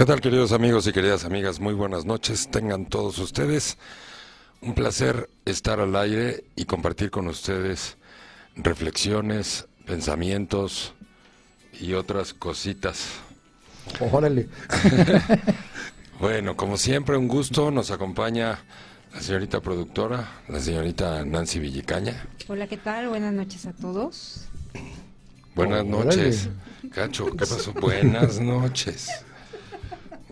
¿Qué tal queridos amigos y queridas amigas? Muy buenas noches. Tengan todos ustedes un placer estar al aire y compartir con ustedes reflexiones, pensamientos y otras cositas. Órale. bueno, como siempre, un gusto. Nos acompaña la señorita productora, la señorita Nancy Villicaña. Hola, ¿qué tal? Buenas noches a todos. Buenas noches. Cacho, ¿qué pasó? Buenas noches.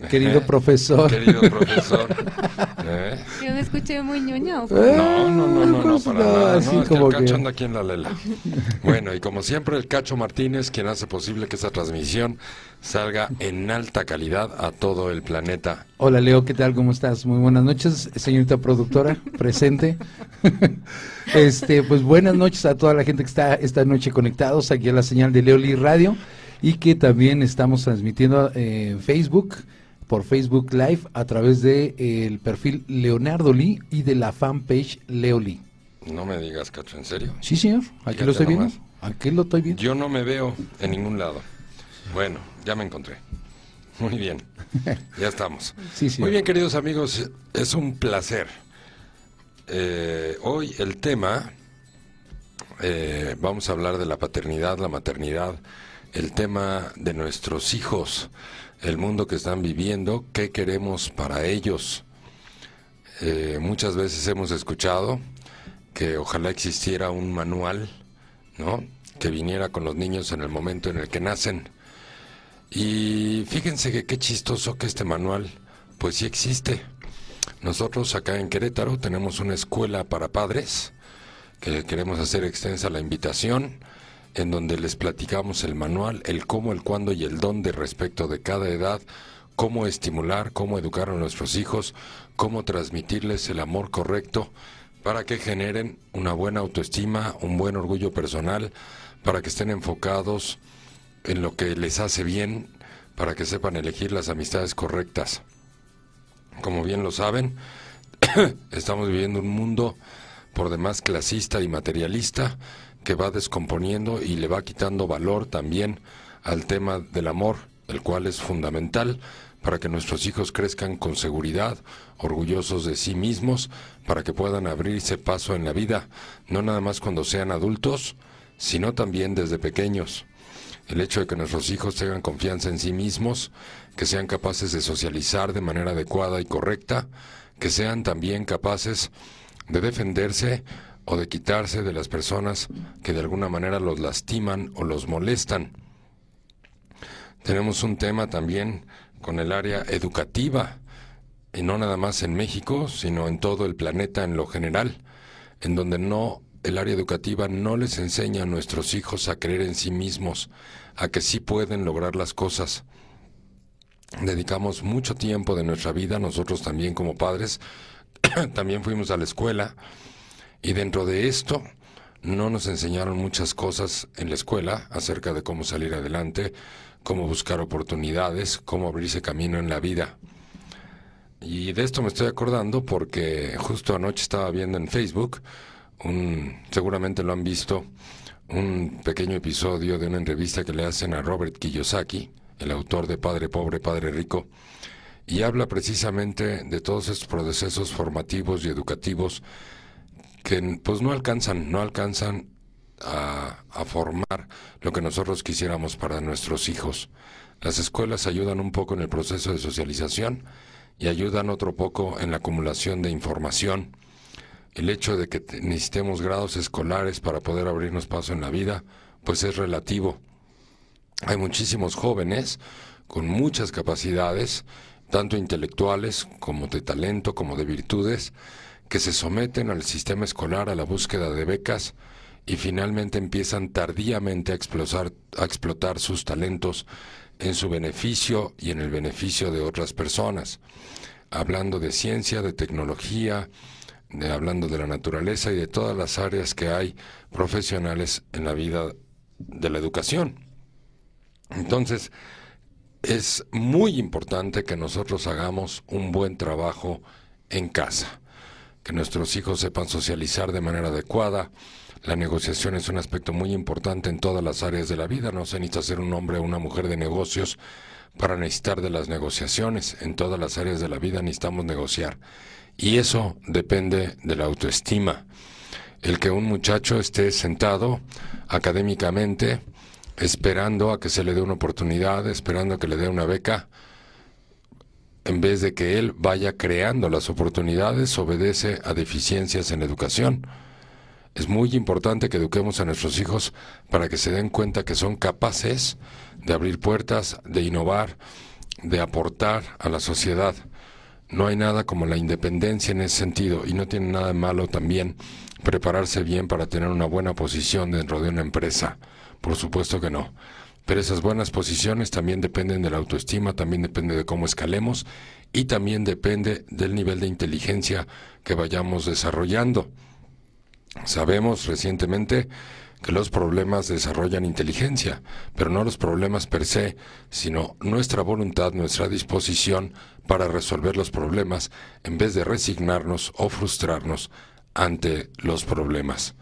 Querido profesor. Querido profesor. ¿Eh? Yo me escuché muy ñoña. No, no, no, no, no, para nada. Así no, es como que el cacho anda aquí en la lela. Bueno, y como siempre, el Cacho Martínez, quien hace posible que esta transmisión salga en alta calidad a todo el planeta. Hola, Leo, ¿qué tal? ¿Cómo estás? Muy buenas noches, señorita productora, presente. este, pues buenas noches a toda la gente que está esta noche conectados aquí a la señal de Leoli Radio y que también estamos transmitiendo en Facebook por Facebook Live a través de eh, el perfil Leonardo Lee y de la fanpage Leo Lee. No me digas, Cacho, ¿en serio? Sí, señor. Aquí lo estoy viendo. Aquí lo estoy viendo. Yo no me veo en ningún lado. Bueno, ya me encontré. Muy bien. ya estamos. Sí, sí. Muy bien, queridos amigos, es un placer. Eh, hoy el tema, eh, vamos a hablar de la paternidad, la maternidad, el tema de nuestros hijos el mundo que están viviendo, qué queremos para ellos. Eh, muchas veces hemos escuchado que ojalá existiera un manual, ¿no? Que viniera con los niños en el momento en el que nacen. Y fíjense que qué chistoso que este manual, pues sí existe. Nosotros acá en Querétaro tenemos una escuela para padres, que queremos hacer extensa la invitación en donde les platicamos el manual, el cómo, el cuándo y el dónde respecto de cada edad, cómo estimular, cómo educar a nuestros hijos, cómo transmitirles el amor correcto para que generen una buena autoestima, un buen orgullo personal, para que estén enfocados en lo que les hace bien, para que sepan elegir las amistades correctas. Como bien lo saben, estamos viviendo un mundo por demás clasista y materialista, que va descomponiendo y le va quitando valor también al tema del amor, el cual es fundamental para que nuestros hijos crezcan con seguridad, orgullosos de sí mismos, para que puedan abrirse paso en la vida, no nada más cuando sean adultos, sino también desde pequeños. El hecho de que nuestros hijos tengan confianza en sí mismos, que sean capaces de socializar de manera adecuada y correcta, que sean también capaces de defenderse o de quitarse de las personas que de alguna manera los lastiman o los molestan. Tenemos un tema también con el área educativa, y no nada más en México, sino en todo el planeta en lo general, en donde no el área educativa no les enseña a nuestros hijos a creer en sí mismos, a que sí pueden lograr las cosas. Dedicamos mucho tiempo de nuestra vida, nosotros también como padres, también fuimos a la escuela, y dentro de esto, no nos enseñaron muchas cosas en la escuela acerca de cómo salir adelante, cómo buscar oportunidades, cómo abrirse camino en la vida. Y de esto me estoy acordando porque justo anoche estaba viendo en Facebook, un, seguramente lo han visto, un pequeño episodio de una entrevista que le hacen a Robert Kiyosaki, el autor de Padre Pobre, Padre Rico, y habla precisamente de todos estos procesos formativos y educativos que pues no alcanzan, no alcanzan a, a, formar lo que nosotros quisiéramos para nuestros hijos. Las escuelas ayudan un poco en el proceso de socialización y ayudan otro poco en la acumulación de información. El hecho de que necesitemos grados escolares para poder abrirnos paso en la vida, pues es relativo. Hay muchísimos jóvenes con muchas capacidades, tanto intelectuales como de talento, como de virtudes, que se someten al sistema escolar a la búsqueda de becas y finalmente empiezan tardíamente a explotar, sus talentos en su beneficio y en el beneficio de otras personas, hablando de ciencia, de tecnología, de, hablando de la naturaleza y de todas las áreas que hay profesionales en la vida de la educación. Entonces, es muy importante que nosotros hagamos un buen trabajo en casa que nuestros hijos sepan socializar de manera adecuada. La negociación es un aspecto muy importante en todas las áreas de la vida. No se necesita ser un hombre o una mujer de negocios para necesitar de las negociaciones. En todas las áreas de la vida necesitamos negociar. Y eso depende de la autoestima. El que un muchacho esté sentado académicamente, esperando a que se le dé una oportunidad, esperando a que le dé una beca, en vez de que él vaya creando las oportunidades, obedece a deficiencias en educación. Es muy importante que eduquemos a nuestros hijos para que se den cuenta que son capaces de abrir puertas, de innovar, de aportar a la sociedad. No hay nada como la independencia en ese sentido y no tiene nada de malo también prepararse bien para tener una buena posición dentro de una empresa. Por supuesto que no. Pero esas buenas posiciones también dependen de la autoestima, también depende de cómo escalemos y también depende del nivel de inteligencia que vayamos desarrollando. Sabemos recientemente que los problemas desarrollan inteligencia, pero no los problemas per se, sino nuestra voluntad, nuestra disposición para resolver los problemas en vez de resignarnos o frustrarnos ante los problemas.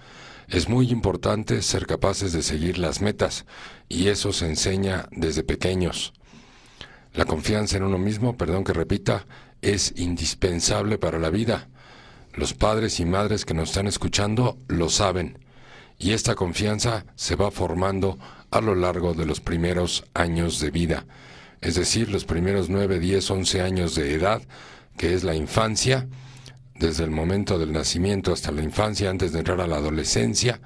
Es muy importante ser capaces de seguir las metas y eso se enseña desde pequeños. La confianza en uno mismo, perdón que repita, es indispensable para la vida. Los padres y madres que nos están escuchando lo saben y esta confianza se va formando a lo largo de los primeros años de vida, es decir, los primeros 9, 10, 11 años de edad, que es la infancia, desde el momento del nacimiento hasta la infancia, antes de entrar a la adolescencia,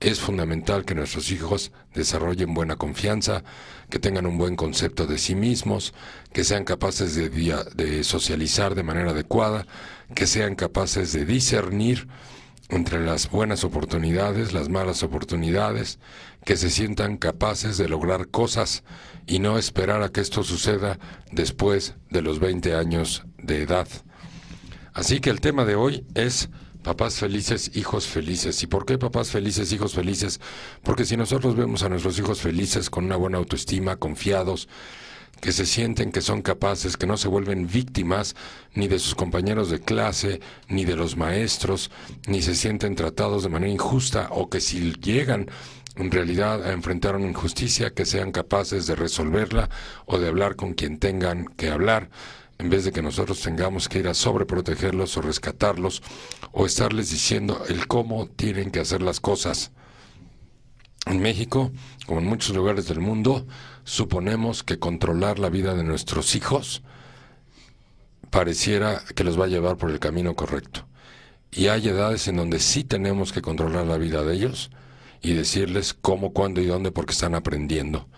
es fundamental que nuestros hijos desarrollen buena confianza, que tengan un buen concepto de sí mismos, que sean capaces de, socializar de manera adecuada, que sean capaces de discernir entre las buenas oportunidades, las malas oportunidades, que se sientan capaces de lograr cosas y no esperar a que esto suceda después de los 20 años de edad. Así que el tema de hoy es papás felices, hijos felices. ¿Y por qué papás felices, hijos felices? Porque si nosotros vemos a nuestros hijos felices con una buena autoestima, confiados, que se sienten que son capaces, que no se vuelven víctimas ni de sus compañeros de clase, ni de los maestros, ni se sienten tratados de manera injusta o que si llegan en realidad a enfrentar una injusticia, que sean capaces de resolverla o de hablar con quien tengan que hablar en vez de que nosotros tengamos que ir a sobreprotegerlos o rescatarlos o estarles diciendo el cómo tienen que hacer las cosas. En México, como en muchos lugares del mundo, suponemos que controlar la vida de nuestros hijos pareciera que los va a llevar por el camino correcto. Y hay edades en donde sí tenemos que controlar la vida de ellos y decirles cómo, cuándo y dónde porque están aprendiendo.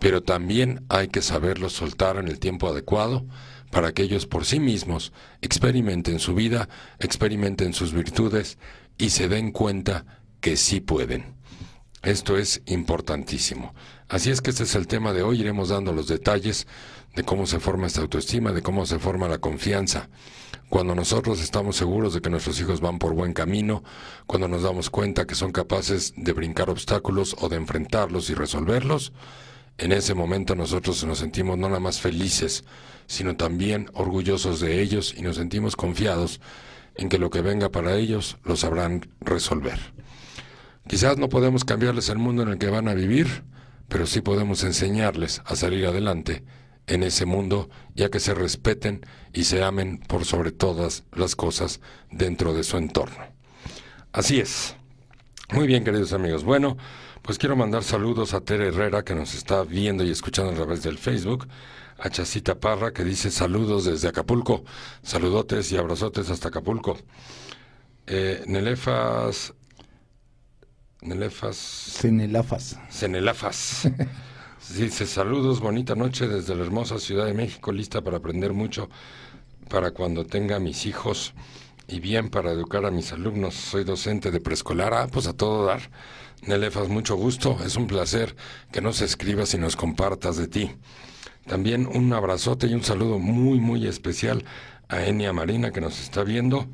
Pero también hay que saberlos soltar en el tiempo adecuado para que ellos por sí mismos experimenten su vida, experimenten sus virtudes y se den cuenta que sí pueden. Esto es importantísimo. Así es que este es el tema de hoy. Iremos dando los detalles de cómo se forma esta autoestima, de cómo se forma la confianza. Cuando nosotros estamos seguros de que nuestros hijos van por buen camino, cuando nos damos cuenta que son capaces de brincar obstáculos o de enfrentarlos y resolverlos, en ese momento nosotros nos sentimos no nada más felices, sino también orgullosos de ellos y nos sentimos confiados en que lo que venga para ellos lo sabrán resolver. Quizás no podemos cambiarles el mundo en el que van a vivir, pero sí podemos enseñarles a salir adelante en ese mundo ya que se respeten y se amen por sobre todas las cosas dentro de su entorno. Así es. Muy bien, queridos amigos. Bueno, pues quiero mandar saludos a Tere Herrera que nos está viendo y escuchando a través del Facebook a Chacita Parra que dice saludos desde Acapulco, saludotes y abrazotes hasta Acapulco. Eh, Nelefas, Nelefas. Cenelafas. Cenelafas. dice saludos, bonita noche desde la hermosa Ciudad de México, lista para aprender mucho para cuando tenga mis hijos y bien para educar a mis alumnos. Soy docente de preescolar, ah, pues a todo dar. Nelefas, mucho gusto, es un placer que nos escribas y nos compartas de ti. También un abrazote y un saludo muy, muy especial a Enia Marina que nos está viendo,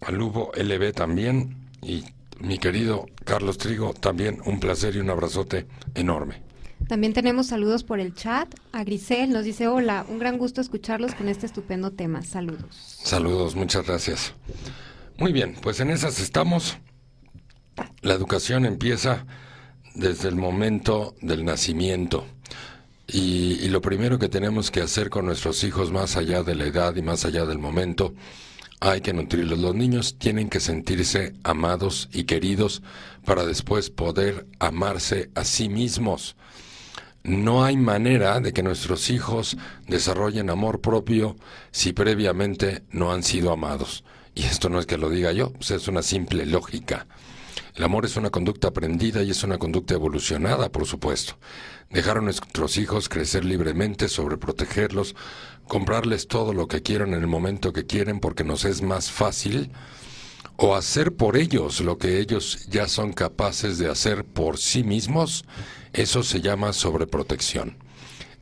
a Lubo LB también y mi querido Carlos Trigo, también un placer y un abrazote enorme. También tenemos saludos por el chat. A Grisel nos dice, hola, un gran gusto escucharlos con este estupendo tema. Saludos. Saludos, muchas gracias. Muy bien, pues en esas estamos. La educación empieza desde el momento del nacimiento. Y, lo primero que tenemos que hacer con nuestros hijos, más allá de la edad y más allá del momento, hay que nutrirlos. Los niños tienen que sentirse amados y queridos para después poder amarse a sí mismos. No hay manera de que nuestros hijos desarrollen amor propio si previamente no han sido amados. Y esto no es que lo diga yo, pues es una simple lógica. El amor es una conducta aprendida y es una conducta evolucionada, por supuesto. Dejar a nuestros hijos crecer libremente, sobreprotegerlos, comprarles todo lo que quieran en el momento que quieren porque nos es más fácil, o hacer por ellos lo que ellos ya son capaces de hacer por sí mismos, eso se llama sobreprotección.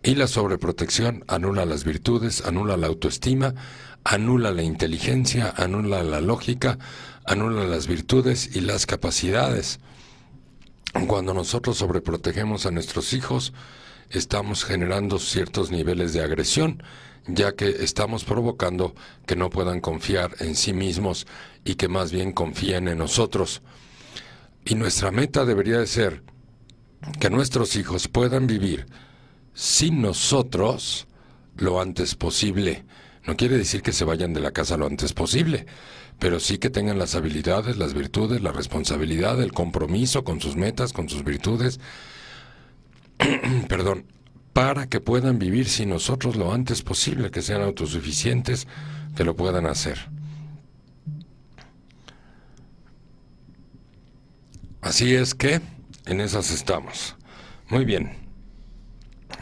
Y la sobreprotección anula las virtudes, anula la autoestima, anula la inteligencia, anula la lógica, anula las virtudes y las capacidades. Cuando nosotros sobreprotegemos a nuestros hijos, estamos generando ciertos niveles de agresión, ya que estamos provocando que no puedan confiar en sí mismos y que más bien confíen en nosotros. Y nuestra meta debería de ser que nuestros hijos puedan vivir sin nosotros lo antes posible. No quiere decir que se vayan de la casa lo antes posible, pero sí que tengan las habilidades, las virtudes, la responsabilidad, el compromiso con sus metas, con sus virtudes, perdón, para que puedan vivir sin nosotros lo antes posible, que sean autosuficientes, que lo puedan hacer. Así es que en esas estamos. Muy bien.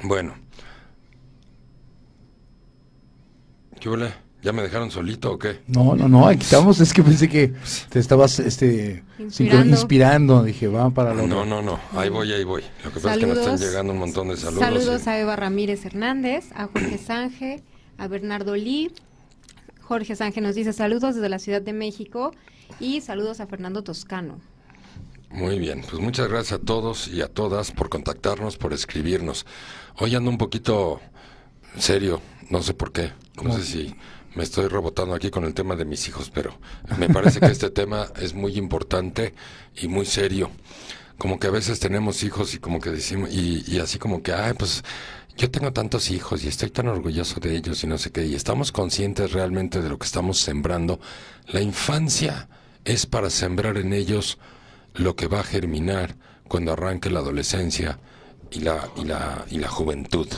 Bueno. ¿Qué huele? ¿Ya me dejaron solito o qué? No, no, no, aquí estamos. Es que pensé que te estabas este, inspirando. inspirando. Dije, vamos para lo No, no, no. Ahí voy, ahí voy. Lo que pasa es que nos están llegando un montón de saludos. Saludos a Eva Ramírez Hernández, a Jorge Sánchez, a Bernardo Lee. Jorge Sánchez nos dice saludos desde la Ciudad de México y saludos a Fernando Toscano. Muy bien, pues muchas gracias a todos y a todas por contactarnos, por escribirnos. Hoy ando un poquito serio, no sé por qué. No sé si me estoy rebotando aquí con el tema de mis hijos, pero me parece que este tema es muy importante y muy serio. Como que a veces tenemos hijos y como que decimos, y, y así como que, ay, pues yo tengo tantos hijos y estoy tan orgulloso de ellos y no sé qué, y estamos conscientes realmente de lo que estamos sembrando. La infancia es para sembrar en ellos lo que va a germinar cuando arranque la adolescencia y la, y la, y la juventud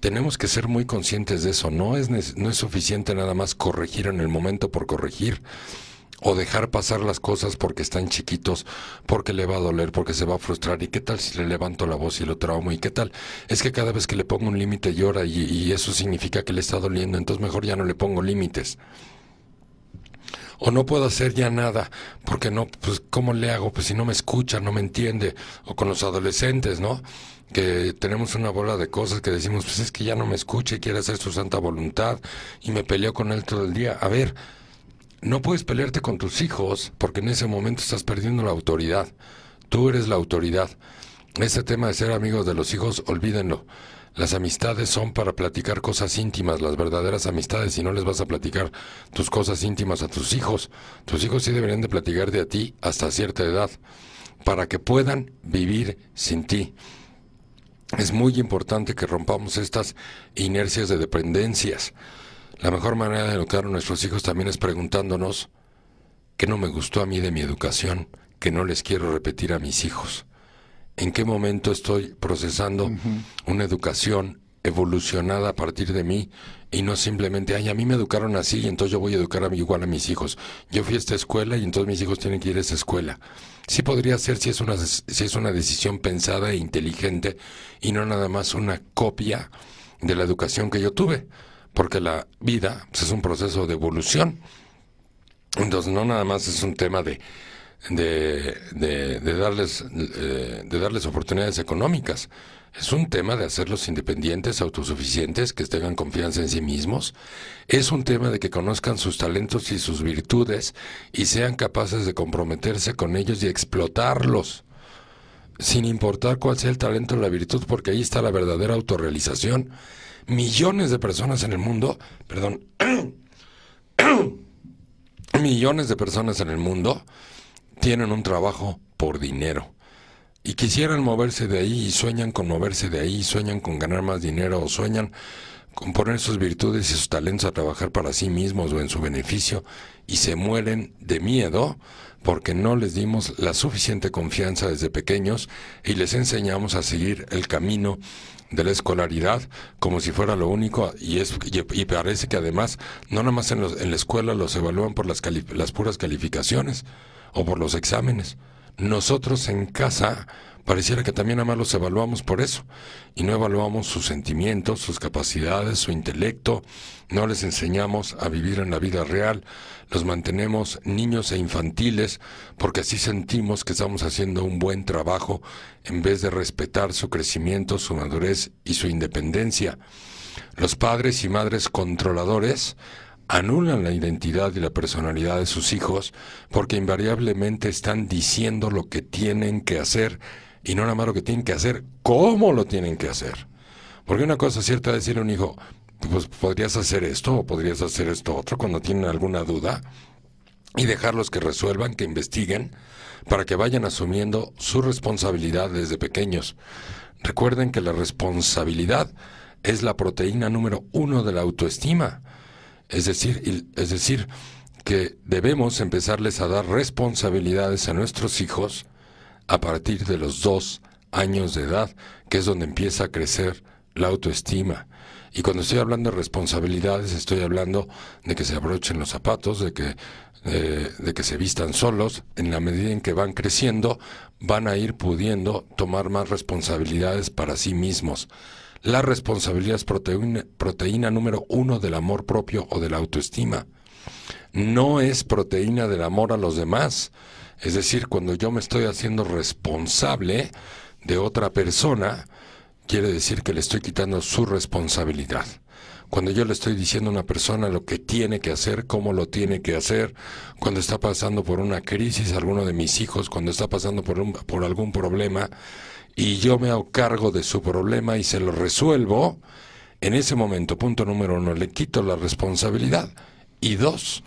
tenemos que ser muy conscientes de eso. No es, no es suficiente nada más corregir en el momento por corregir o dejar pasar las cosas porque están chiquitos, porque le va a doler, porque se va a frustrar. ¿Y qué tal si le levanto la voz y lo traumo? ¿Y qué tal? Es que cada vez que le pongo un límite llora y, y, eso significa que le está doliendo, entonces mejor ya no le pongo límites. O no puedo hacer ya nada, porque no, pues ¿cómo le hago? Pues si no me escucha, no me entiende. O con los adolescentes, ¿no? que tenemos una bola de cosas que decimos, pues es que ya no me escucha y quiere hacer su santa voluntad y me peleo con él todo el día. A ver, no puedes pelearte con tus hijos porque en ese momento estás perdiendo la autoridad. Tú eres la autoridad. Ese tema de ser amigos de los hijos, olvídenlo. Las amistades son para platicar cosas íntimas, las verdaderas amistades, y no les vas a platicar tus cosas íntimas a tus hijos. Tus hijos sí deberían de platicar de a ti hasta cierta edad, para que puedan vivir sin ti es muy importante que rompamos estas inercias de dependencias. La mejor manera de educar a nuestros hijos también es preguntándonos qué no me gustó a mí de mi educación, que no les quiero repetir a mis hijos. ¿En qué momento estoy procesando una educación evolucionada a partir de mí y no simplemente, ay, a mí me educaron así y entonces yo voy a educar igual a mis hijos. Yo fui a esta escuela y entonces mis hijos tienen que ir a esa escuela. Sí podría ser si es una, si es una decisión pensada e inteligente y no nada más una copia de la educación que yo tuve, porque la vida pues, es un proceso de evolución. Entonces no nada más es un tema de, de, de, darles, eh, de darles oportunidades económicas. Es un tema de hacerlos independientes, autosuficientes, que tengan confianza en sí mismos. Es un tema de que conozcan sus talentos y sus virtudes y sean capaces de comprometerse con ellos y explotarlos, sin importar cuál sea el talento o la virtud, porque ahí está la verdadera autorrealización. Millones de personas en el mundo, perdón, millones de personas en el mundo tienen un trabajo por dinero. Y quisieran moverse de ahí y sueñan con moverse de ahí, sueñan con ganar más dinero o sueñan con poner sus virtudes y sus talentos a trabajar para sí mismos o en su beneficio y se mueren de miedo porque no les dimos la suficiente confianza desde pequeños y les enseñamos a seguir el camino de la escolaridad como si fuera lo único. Y es y, parece que además no nada más en, los, en la escuela los evalúan por las, las puras calificaciones o por los exámenes. Nosotros en casa pareciera que también nada más los evaluamos por eso y no evaluamos sus sentimientos, sus capacidades, su intelecto, no les enseñamos a vivir en la vida real, los mantenemos niños e infantiles porque así sentimos que estamos haciendo un buen trabajo en vez de respetar su crecimiento, su madurez y su independencia. Los padres y madres controladores anulan la identidad y la personalidad de sus hijos porque invariablemente están diciendo lo que tienen que hacer y no nada más lo que tienen que hacer, cómo lo tienen que hacer. Porque una cosa cierta es decirle a un hijo, pues podrías hacer esto o podrías hacer esto otro cuando tienen alguna duda y dejarlos que resuelvan, que investiguen, para que vayan asumiendo su responsabilidad desde pequeños. Recuerden que la responsabilidad es la proteína número uno de la autoestima. Es decir, es decir, que debemos empezarles a dar responsabilidades a nuestros hijos a partir de los dos años de edad, que es donde empieza a crecer la autoestima. Y cuando estoy hablando de responsabilidades, estoy hablando de que se abrochen los zapatos, de que, eh, de que se vistan solos. En la medida en que van creciendo, van a ir pudiendo tomar más responsabilidades para sí mismos. La responsabilidad es proteína, proteína número uno del amor propio o de la autoestima. No es proteína del amor a los demás. Es decir, cuando yo me estoy haciendo responsable de otra persona, quiere decir que le estoy quitando su responsabilidad. Cuando yo le estoy diciendo a una persona lo que tiene que hacer, cómo lo tiene que hacer, cuando está pasando por una crisis, alguno de mis hijos, cuando está pasando por, un, por algún problema, y yo me hago cargo de su problema y se lo resuelvo, en ese momento, punto número uno, le quito la responsabilidad. Y dos,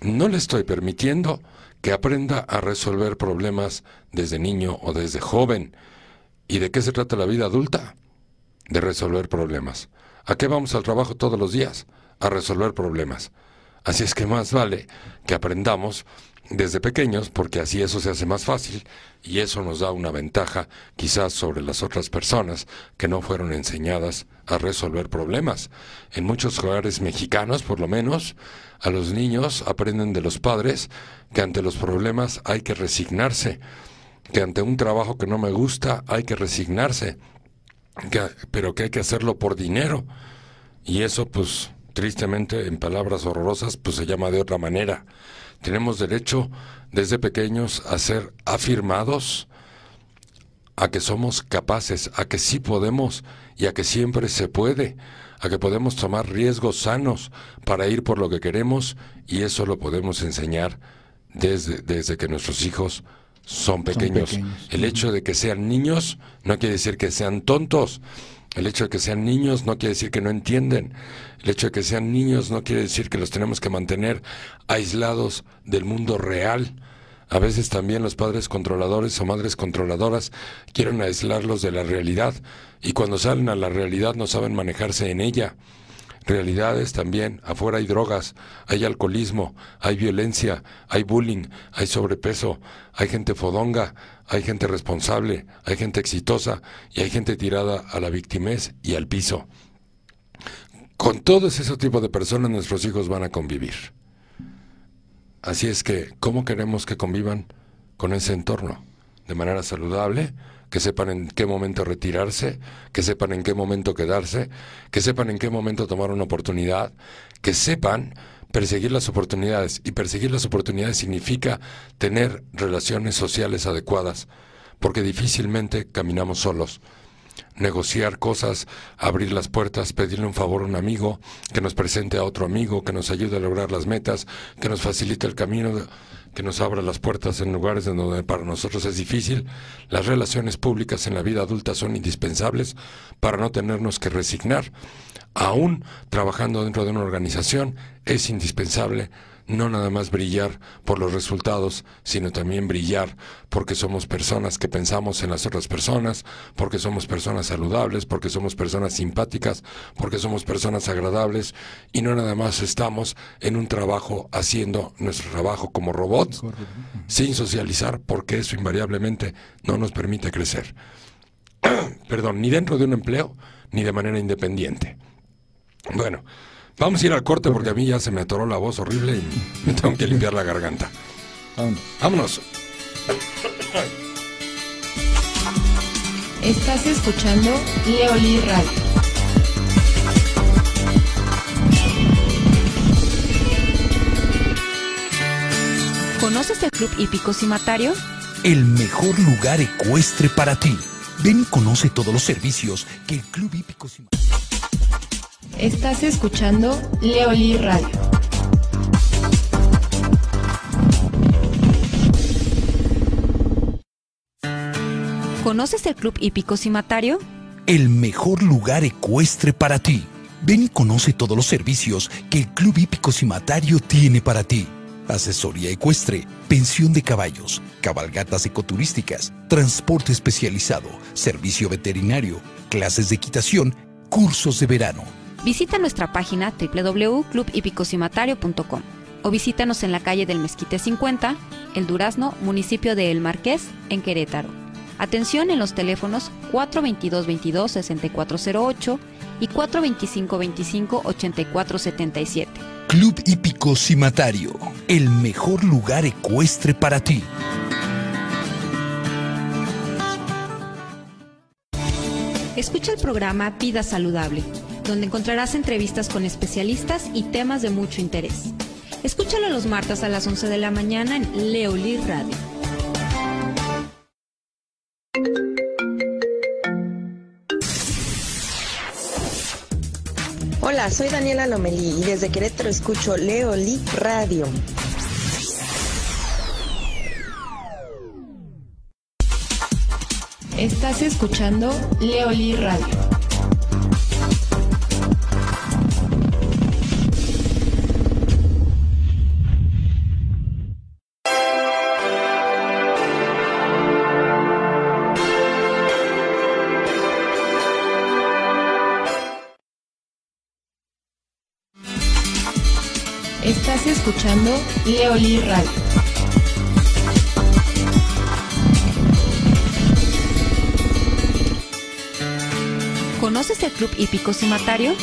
no le estoy permitiendo que aprenda a resolver problemas desde niño o desde joven. ¿Y de qué se trata la vida adulta? De resolver problemas. ¿A qué vamos al trabajo todos los días? A resolver problemas. Así es que más vale que aprendamos desde pequeños, porque así eso se hace más fácil y eso nos da una ventaja quizás sobre las otras personas que no fueron enseñadas a resolver problemas. En muchos hogares mexicanos, por lo menos, a los niños aprenden de los padres que ante los problemas hay que resignarse, que ante un trabajo que no me gusta hay que resignarse, pero que hay que hacerlo por dinero. Y eso, pues, tristemente, en palabras horrorosas, pues se llama de otra manera. Tenemos derecho desde pequeños a ser afirmados, a que somos capaces, a que sí podemos y a que siempre se puede, a que podemos tomar riesgos sanos para ir por lo que queremos y eso lo podemos enseñar desde, desde que nuestros hijos son pequeños. El hecho de que sean niños no quiere decir que sean tontos. El hecho de que sean niños no quiere decir que no entienden. El hecho de que sean niños no quiere decir que los tenemos que mantener aislados del mundo real. A veces también los padres controladores o madres controladoras quieren aislarlos de la realidad y cuando salen a la realidad no saben manejarse en ella. Realidades también, afuera hay drogas, hay alcoholismo, hay violencia, hay bullying, hay sobrepeso, hay gente fodonga, hay gente responsable, hay gente exitosa y hay gente tirada a la victimez y al piso. Con todos esos tipos de personas nuestros hijos van a convivir. Así es que, ¿cómo queremos que convivan con ese entorno? De manera saludable, que sepan en qué momento retirarse, que sepan en qué momento quedarse, que sepan en qué momento tomar una oportunidad, que sepan perseguir las oportunidades. Y perseguir las oportunidades significa tener relaciones sociales adecuadas, porque difícilmente caminamos solos negociar cosas, abrir las puertas, pedirle un favor a un amigo, que nos presente a otro amigo, que nos ayude a lograr las metas, que nos facilite el camino, que nos abra las puertas en lugares donde para nosotros es difícil. Las relaciones públicas en la vida adulta son indispensables para no tenernos que resignar. Aún trabajando dentro de una organización, es indispensable no nada más brillar por los resultados, sino también brillar porque somos personas que pensamos en las otras personas, porque somos personas saludables, porque somos personas simpáticas, porque somos personas agradables y no nada más estamos en un trabajo haciendo nuestro trabajo como robots sin socializar porque eso invariablemente no nos permite crecer. Perdón, ni dentro de un empleo ni de manera independiente. Bueno, vamos a ir al corte porque a mí ya se me atoró la voz horrible y me tengo que limpiar la garganta. Vámonos. Vámonos. Estás escuchando Leoli Radio. ¿Conoces el Club Hípico Cimatario? El mejor lugar ecuestre para ti. Ven y conoce todos los servicios que el Club Hípico Cimatario. Estás escuchando Leoli Radio. ¿Conoces el Club Hípico Cimatario? El mejor lugar ecuestre para ti. Ven y conoce todos los servicios que el Club Hípico Cimatario tiene para ti. Asesoría ecuestre, pensión de caballos, cabalgatas ecoturísticas, transporte especializado, servicio veterinario, clases de equitación, cursos de verano. Visita nuestra página www.clubhipicocimatario.com o visítanos en la calle del Mezquite 50, El Durazno, municipio de El Marqués, en Querétaro. Atención en los teléfonos 422-22-6408 y 425-25-8477. Club Hípico Cimatario, el mejor lugar ecuestre para ti. Escucha el programa Vida Saludable, donde encontrarás entrevistas con especialistas y temas de mucho interés. Escúchalo los martes a las 11 de la mañana en Leoli Radio. Hola, soy Daniela Lomelí y desde Querétaro escucho Leoli Radio. Estás escuchando Leoli Radio. Escuchando Leoli Radio. ¿Conoces el Club Hípico Cimatario?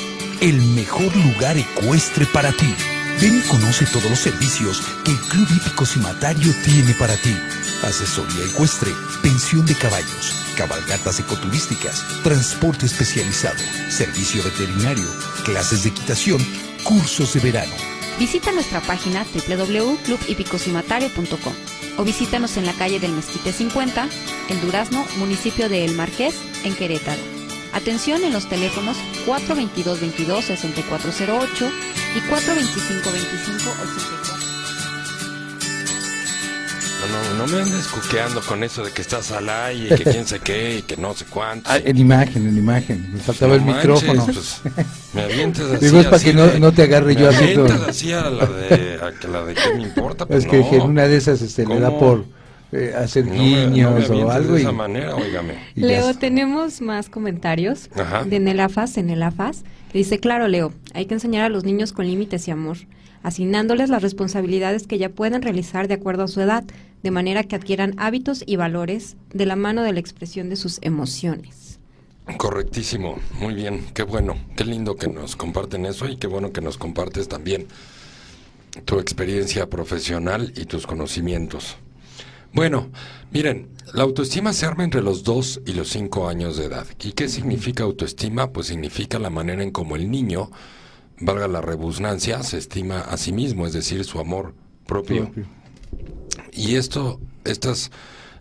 El mejor lugar ecuestre para ti. Ven y conoce todos los servicios que el Club Hípico Cimatario tiene para ti. Asesoría ecuestre, pensión de caballos, cabalgatas ecoturísticas, transporte especializado, servicio veterinario, clases de equitación, cursos de verano. Visita nuestra página www.clubhipicocimatario.com o visítanos en la calle del Mezquite 50, El Durazno, municipio de El Marqués, en Querétaro. Atención en los teléfonos 422-22-6408 y 425-2584. No, no, no me andes cuqueando con eso de que estás al aire y que quién sé qué y que no sé cuánto. Ah, en imagen, en imagen. Me faltaba No el manches, micrófono. pues, me avientas así. Digo, es para así que no, de- no te agarre me yo haciendo. avientas así a la de, a que la de qué me importa. Pues Es que en una de esas este, le da por eh, hacer No me- guiños no me o algo. de y- esa manera, óigame. Leo, tenemos más comentarios Ajá. de Nelafas en Nelafas. que Dice, claro, Leo, hay que enseñar a los niños con límites y amor, asignándoles las responsabilidades que ya pueden realizar de acuerdo a su edad, de manera que adquieran hábitos y valores de la mano de la expresión de sus emociones. Correctísimo, muy bien, qué bueno, qué lindo que nos comparten eso y qué bueno que nos compartes también tu experiencia profesional y tus conocimientos. Bueno, miren, la autoestima se arma entre los 2 y los 5 años de edad. ¿Y qué significa autoestima? Pues significa la manera en cómo el niño, valga la rebusnancia, se estima a sí mismo, es decir, su amor propio. Propio. Y esto, estas,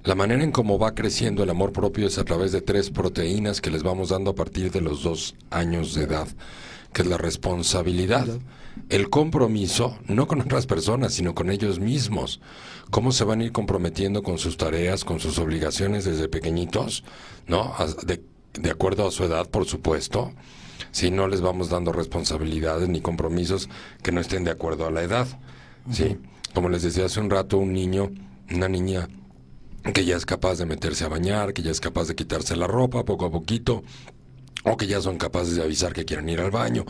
la manera en cómo va creciendo el amor propio es a través de tres proteínas que les vamos dando a partir de los dos años de edad, que es la responsabilidad, el compromiso, no con otras personas, sino con ellos mismos. Cómo se van a ir comprometiendo con sus tareas, con sus obligaciones desde pequeñitos, ¿no? De, de acuerdo a su edad, por supuesto. Si no les vamos dando responsabilidades ni compromisos que no estén de acuerdo a la edad. Sí, como les decía hace un rato, un niño, una niña que ya es capaz de meterse a bañar, que ya es capaz de quitarse la ropa poco a poquito, o que ya son capaces de avisar que quieren ir al baño.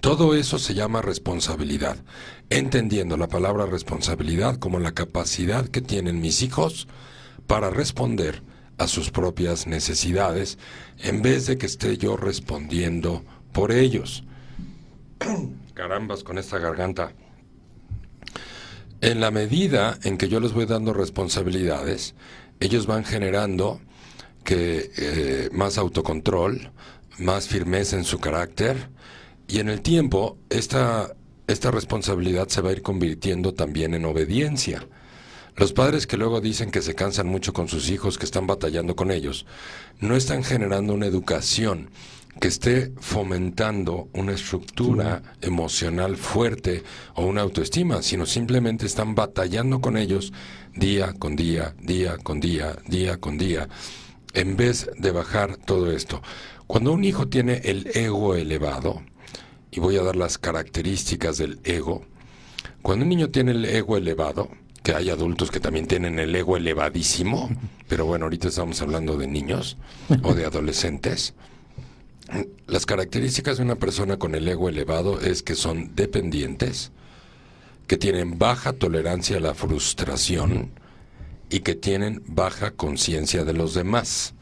Todo eso se llama responsabilidad, entendiendo la palabra responsabilidad como la capacidad que tienen mis hijos para responder a sus propias necesidades, en vez de que esté yo respondiendo por ellos. Carambas con esta garganta. En la medida en que yo les voy dando responsabilidades, ellos van generando que eh, más autocontrol, más firmeza en su carácter y en el tiempo esta, esta responsabilidad se va a ir convirtiendo también en obediencia. Los padres que luego dicen que se cansan mucho con sus hijos, que están batallando con ellos, no están generando una educación que esté fomentando una estructura emocional fuerte o una autoestima, sino simplemente están batallando con ellos día con día, día con día, día con día, en vez de bajar todo esto. Cuando un hijo tiene el ego elevado, y voy a dar las características del ego, cuando un niño tiene el ego elevado, que hay adultos que también tienen el ego elevadísimo, pero bueno, ahorita estamos hablando de niños o de adolescentes. Las características de una persona con el ego elevado es que son dependientes, que tienen baja tolerancia a la frustración y que tienen baja conciencia de los demás.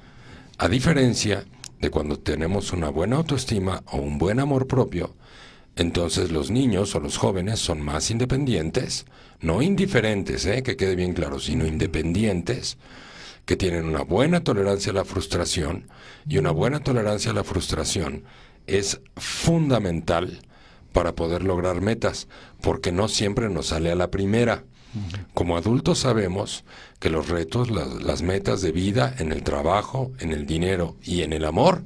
A diferencia de cuando tenemos una buena autoestima o un buen amor propio, entonces los niños o los jóvenes son más independientes, no indiferentes, ¿eh? que quede bien claro, sino independientes, que tienen una buena tolerancia a la frustración y una buena tolerancia a la frustración es fundamental para poder lograr metas, porque no siempre nos sale a la primera. Como adultos sabemos que los retos, las, las, metas de vida en el trabajo, en el dinero y en el amor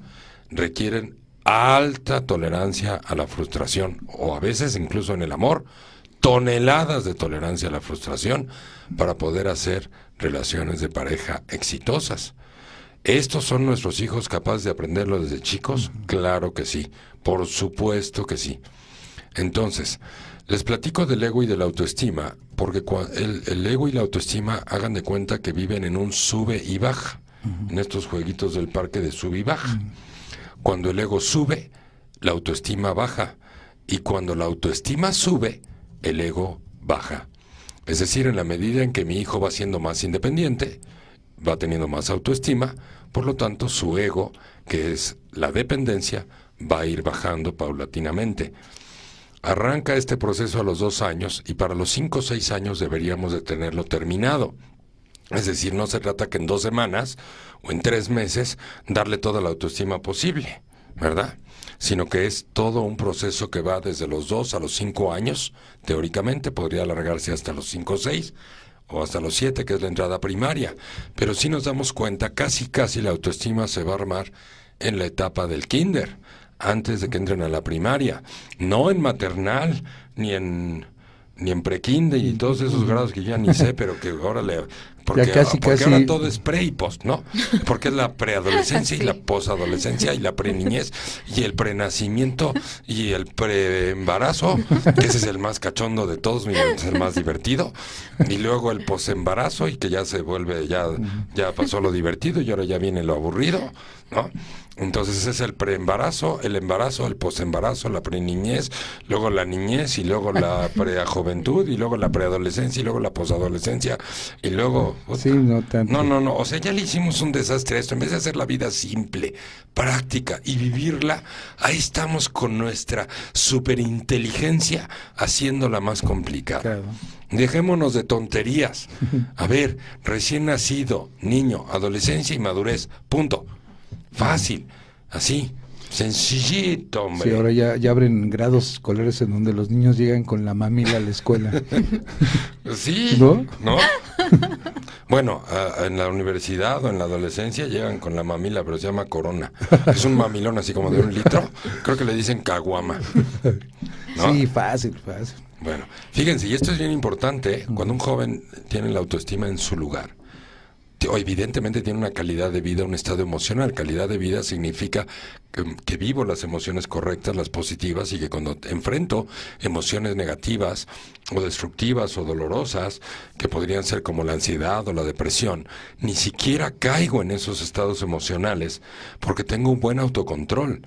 requieren alta tolerancia a la frustración o a veces incluso en el amor, toneladas de tolerancia a la frustración para poder hacer relaciones de pareja exitosas. ¿Estos son nuestros hijos capaces de aprenderlo desde chicos? Claro que sí, por supuesto que sí. Entonces, les platico del ego y de la autoestima, porque el, el, ego y la autoestima hagan de cuenta que viven en un sube y baja, en estos jueguitos del parque de sube y baja. Cuando el ego sube, la autoestima baja, y cuando la autoestima sube, el ego baja. Es decir, en la medida en que mi hijo va siendo más independiente, va teniendo más autoestima, por lo tanto su ego, que es la dependencia, va a ir bajando paulatinamente. Arranca este proceso a los dos años y para los cinco o seis años deberíamos de tenerlo terminado. Es decir, no se trata que en dos semanas o en tres meses darle toda la autoestima posible, ¿verdad? Sino que es todo un proceso que va desde los dos a los cinco años, teóricamente podría alargarse hasta los cinco o seis, o hasta los siete, que es la entrada primaria. Pero si nos damos cuenta, casi casi la autoestima se va a armar en la etapa del kinder, antes de que entren a la primaria, no en maternal, ni en ni en prekinder y todos esos grados que ya ni sé, pero que ahora le porque, casi, porque casi... ahora todo es pre y post, ¿no? Porque es la preadolescencia sí. y la posadolescencia y la preniñez y el prenacimiento y el preembarazo, que ese es el más cachondo de todos, es el más divertido, y luego el posembarazo y que ya se vuelve, ya, ya pasó lo divertido y ahora ya viene lo aburrido, ¿no? Entonces es el preembarazo, el embarazo, el posembarazo, la preniñez, luego la niñez y luego la prejuventud y luego la preadolescencia y luego la posadolescencia y luego Sí, no tanto. No, no, no. O sea, ya le hicimos un desastre a esto. En vez de hacer la vida simple, práctica y vivirla, ahí estamos con nuestra superinteligencia haciéndola más complicada. Claro. Dejémonos de tonterías. A ver, recién nacido, niño, adolescencia y madurez. Punto. Fácil. Así. Sencillito, hombre. Sí, ahora ya, ya abren grados escolares en donde los niños llegan con la mamila a la escuela. sí. ¿No? ¿No? bueno, a, en la universidad o en la adolescencia llegan con la mamila, pero se llama corona. Es un mamilón así como de un litro. Creo que le dicen caguama. ¿no? Sí, fácil, fácil. Bueno, fíjense, y esto es bien importante, ¿eh? cuando un joven tiene la autoestima en su lugar, evidentemente tiene una calidad de vida, un estado emocional. Calidad de vida significa que, que, vivo las emociones correctas, las positivas, y que cuando enfrento emociones negativas o destructivas o dolorosas, que podrían ser como la ansiedad o la depresión, ni siquiera caigo en esos estados emocionales porque tengo un buen autocontrol.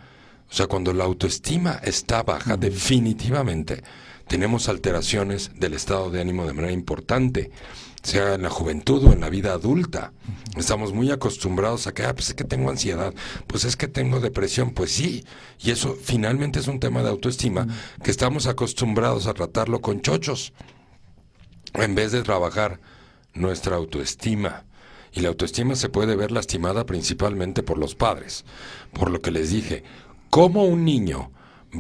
O sea, cuando la autoestima está baja, definitivamente tenemos alteraciones del estado de ánimo de manera importante sea en la juventud o en la vida adulta. Estamos muy acostumbrados a que, ah, pues es que tengo ansiedad, pues es que tengo depresión, pues sí, y eso finalmente es un tema de autoestima que estamos acostumbrados a tratarlo con chochos, en vez de trabajar nuestra autoestima. Y la autoestima se puede ver lastimada principalmente por los padres, por lo que les dije, ¿cómo un niño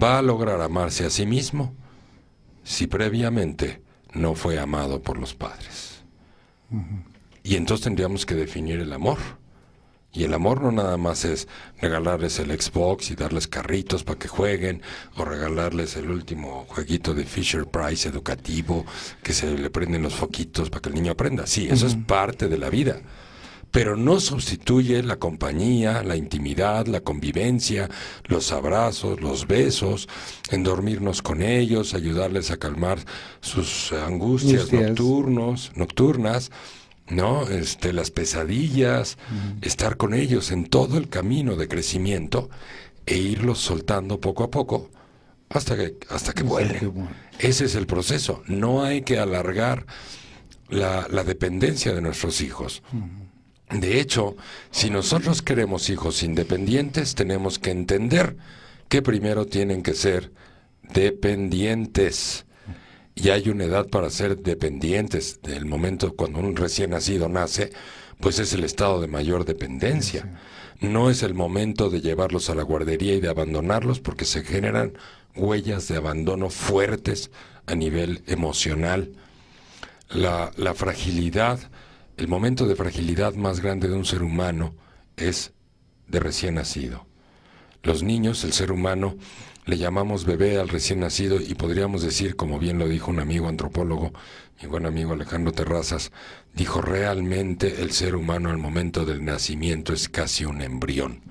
va a lograr amarse a sí mismo si previamente no fue amado por los padres? Y entonces tendríamos que definir el amor. Y el amor no nada más es regalarles el Xbox y darles carritos para que jueguen, o regalarles el último jueguito de Fisher Price educativo, que se le prenden los foquitos para que el niño aprenda. Sí, eso es parte de la vida. Pero no sustituye la compañía, la intimidad, la convivencia, los abrazos, los besos, en dormirnos con ellos, ayudarles a calmar sus angustias nocturnos, nocturnas ¿no? Este, las pesadillas, estar con ellos en todo el camino de crecimiento e irlos soltando poco a poco hasta que, hasta que vuelen. Ese es el proceso. No hay que alargar la, dependencia de nuestros hijos. De hecho, si nosotros queremos hijos independientes, tenemos que entender que primero tienen que ser dependientes y hay una edad para ser dependientes. Del momento cuando un recién nacido nace, pues es el estado de mayor dependencia. No es el momento de llevarlos a la guardería y de abandonarlos porque se generan huellas de abandono fuertes a nivel emocional. La, la fragilidad, el momento de fragilidad más grande de un ser humano es de recién nacido. Los niños, el ser humano, le llamamos bebé al recién nacido y podríamos decir, como bien lo dijo un amigo antropólogo, mi buen amigo Alejandro Terrazas, dijo realmente el ser humano al momento del nacimiento es casi un embrión.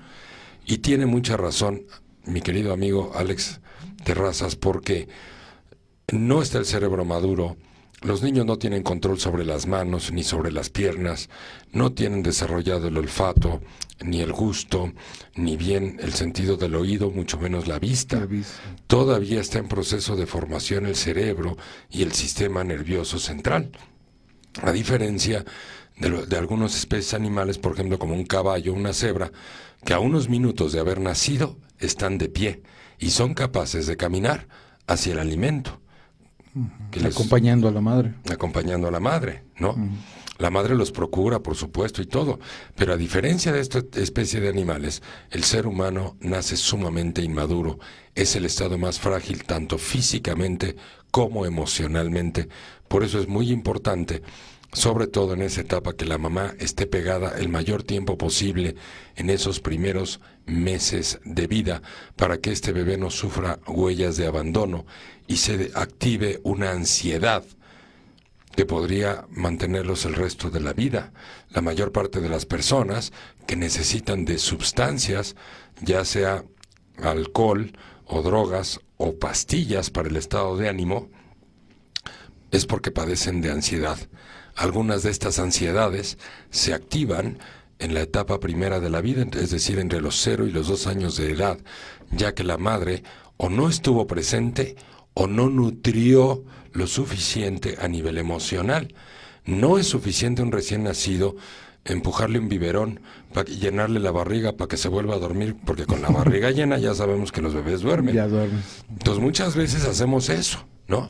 Y tiene mucha razón mi querido amigo Alex Terrazas porque no está el cerebro maduro, los niños no tienen control sobre las manos ni sobre las piernas, no tienen desarrollado el olfato, ni el gusto, ni bien el sentido del oído, mucho menos la vista. Todavía está en proceso de formación el cerebro y el sistema nervioso central. A diferencia de, de algunas especies animales, por ejemplo, como un caballo o una cebra, que a unos minutos de haber nacido están de pie y son capaces de caminar hacia el alimento acompañando a la madre. Acompañando a la madre, ¿no? La madre los procura, por supuesto, y todo. Pero a diferencia de esta especie de animales, el ser humano nace sumamente inmaduro. Es el estado más frágil, tanto físicamente como emocionalmente. Por eso es muy importante sobre todo en esa etapa que la mamá esté pegada el mayor tiempo posible en esos primeros meses de vida para que este bebé no sufra huellas de abandono y se active una ansiedad que podría mantenerlos el resto de la vida. La mayor parte de las personas que necesitan de sustancias, ya sea alcohol o drogas o pastillas para el estado de ánimo, es porque padecen de ansiedad. Algunas de estas ansiedades se activan en la etapa primera de la vida, es decir, entre los 0 y los 2 años de edad, ya que la madre o no estuvo presente o no nutrió lo suficiente a nivel emocional. No es suficiente un recién nacido empujarle un biberón para llenarle la barriga para que se vuelva a dormir, porque con la barriga llena ya sabemos que los bebés duermen. Ya duermen. Entonces muchas veces hacemos eso, ¿no?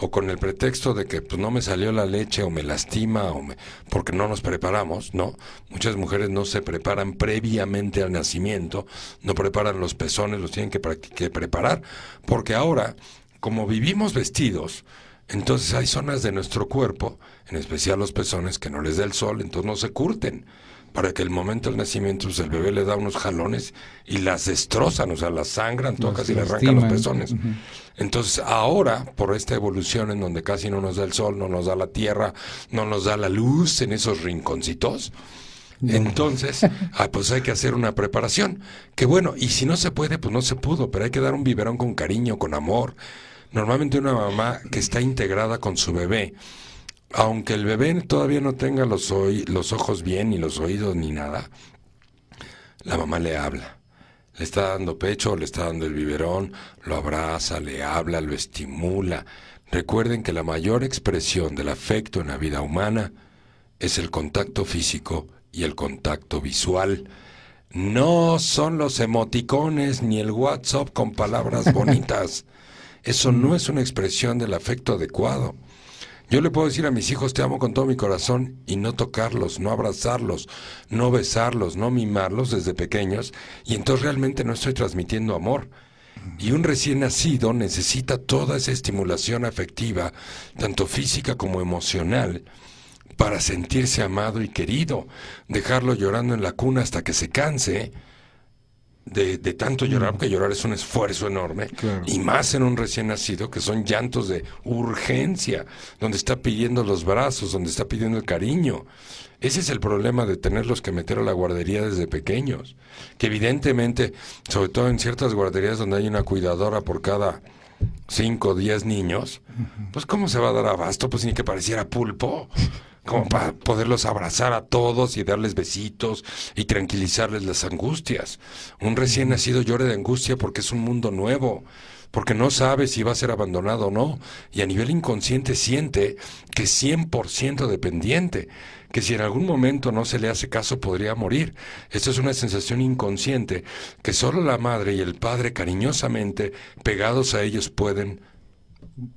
o con el pretexto de que pues no me salió la leche o me lastima o me, porque no nos preparamos, ¿no? Muchas mujeres no se preparan previamente al nacimiento, no preparan los pezones, los tienen que, que preparar, porque ahora, como vivimos vestidos, entonces hay zonas de nuestro cuerpo, en especial los pezones, que no les da el sol, entonces no se curten para que el momento del nacimiento pues, el bebé le da unos jalones y las destrozan, o sea, las sangran, tocas y le arrancan los pezones. Entonces, ahora, por esta evolución en donde casi no nos da el sol, no nos da la tierra, no nos da la luz en esos rinconcitos, entonces, ah, pues hay que hacer una preparación. Que bueno, y si no se puede, pues no se pudo, pero hay que dar un biberón con cariño, con amor. Normalmente una mamá que está integrada con su bebé, aunque el bebé todavía no tenga los, los ojos bien, ni los oídos, ni nada, la mamá le habla. Le está dando pecho, le está dando el biberón, lo abraza, le habla, lo estimula. Recuerden que la mayor expresión del afecto en la vida humana es el contacto físico y el contacto visual. No son los emoticones ni el WhatsApp con palabras bonitas. Eso no es una expresión del afecto adecuado. Yo le puedo decir a mis hijos te amo con todo mi corazón y no tocarlos, no abrazarlos, no besarlos, no mimarlos desde pequeños y entonces realmente no estoy transmitiendo amor. Y un recién nacido necesita toda esa estimulación afectiva, tanto física como emocional, para sentirse amado y querido, dejarlo llorando en la cuna hasta que se canse de, tanto llorar, porque llorar es un esfuerzo enorme, y más en un recién nacido, que son llantos de urgencia, donde está pidiendo los brazos, donde está pidiendo el cariño. Ese es el problema de tenerlos que meter a la guardería desde pequeños, que evidentemente, sobre todo en ciertas guarderías donde hay una cuidadora por cada cinco o diez niños, pues ¿cómo se va a dar abasto? Pues ni que pareciera pulpo como para poderlos abrazar a todos y darles besitos y tranquilizarles las angustias. Un recién nacido llora de angustia porque es un mundo nuevo, porque no sabe si va a ser abandonado o no, y a nivel inconsciente siente que es 100% dependiente, que si en algún momento no se le hace caso podría morir. Esto es una sensación inconsciente que solo la madre y el padre cariñosamente pegados a ellos pueden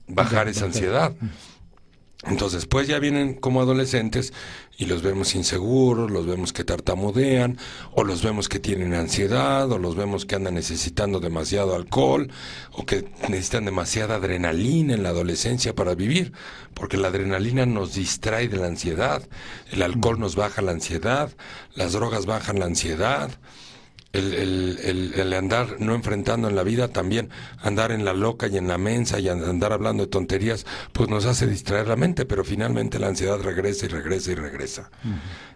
bajar esa ansiedad. Entonces, pues ya vienen como adolescentes y los vemos inseguros, los vemos que tartamudean, o los vemos que tienen ansiedad, o los vemos que andan necesitando demasiado alcohol, o que necesitan demasiada adrenalina en la adolescencia para vivir, porque la adrenalina nos distrae de la ansiedad, el alcohol nos baja la ansiedad, las drogas bajan la ansiedad, el, el, el, andar no enfrentando en la vida, también andar en la loca y en la mensa y andar hablando de tonterías, pues nos hace distraer la mente, pero finalmente la ansiedad regresa y regresa y regresa.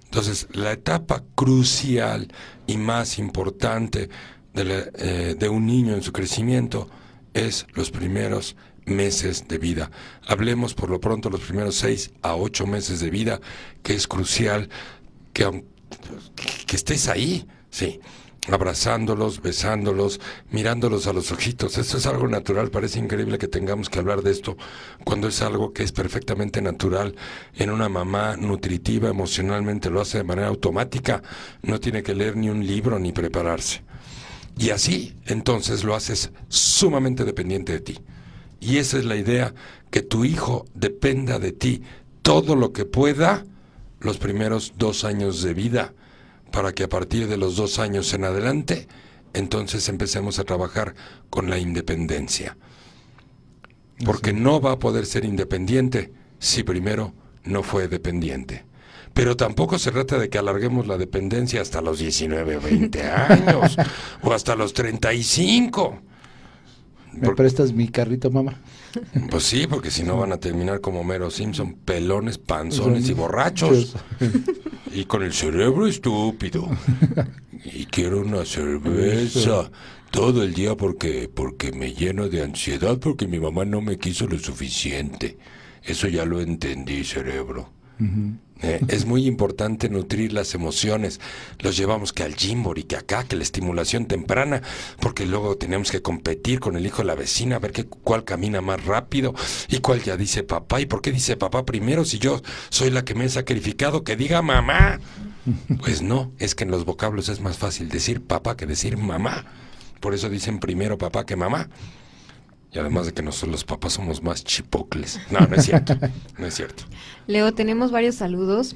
Entonces, la etapa crucial y más importante de, eh, de un niño en su crecimiento es los primeros meses de vida. Hablemos por lo pronto los primeros seis a ocho meses de vida, que es crucial que, que estés ahí, sí abrazándolos, besándolos, mirándolos a los ojitos. Esto es algo natural, parece increíble que tengamos que hablar de esto cuando es algo que es perfectamente natural en una mamá nutritiva, emocionalmente lo hace de manera automática, no tiene que leer ni un libro ni prepararse. Y así, entonces lo haces sumamente dependiente de ti. Y esa es la idea, que tu hijo dependa de ti todo lo que pueda los primeros dos años de vida para que a partir de los dos años en adelante, entonces empecemos a trabajar con la independencia. Porque no va a poder ser independiente si primero no fue dependiente. Pero tampoco se trata de que alarguemos la dependencia hasta los 19 o 20 años o hasta los 35. ¿Me prestas mi carrito, mamá? Pues sí, porque si no van a terminar como Mero Simpson, pelones, panzones y borrachos. Y con el cerebro estúpido. Y quiero una cerveza todo el día porque, porque me lleno de ansiedad, porque mi mamá no me quiso lo suficiente. Eso ya lo entendí, cerebro. Eh, es muy importante nutrir las emociones. Los llevamos que al y que acá, que la estimulación temprana, porque luego tenemos que competir con el hijo de la vecina, a ver qué, cuál camina más rápido y cuál ya dice papá. ¿Y por qué dice papá primero si yo soy la que me he sacrificado? Que diga mamá. Pues no, es que en los vocablos es más fácil decir papá que decir mamá. Por eso dicen primero papá que mamá. Y además de que nosotros los papás somos más chipocles. No, no es cierto. No es cierto. Leo, tenemos varios saludos.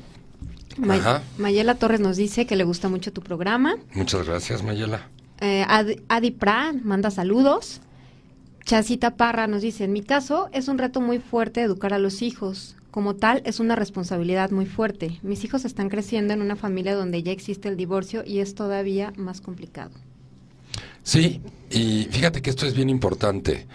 Mayela Torres nos dice que le gusta mucho tu programa. Muchas gracias, Mayela. Eh, Adi, Pra manda saludos. Chasita Parra nos dice, en mi caso es un reto muy fuerte educar a los hijos. Como tal, es una responsabilidad muy fuerte. Mis hijos están creciendo en una familia donde ya existe el divorcio y es todavía más complicado. Sí, y fíjate que esto es bien importante.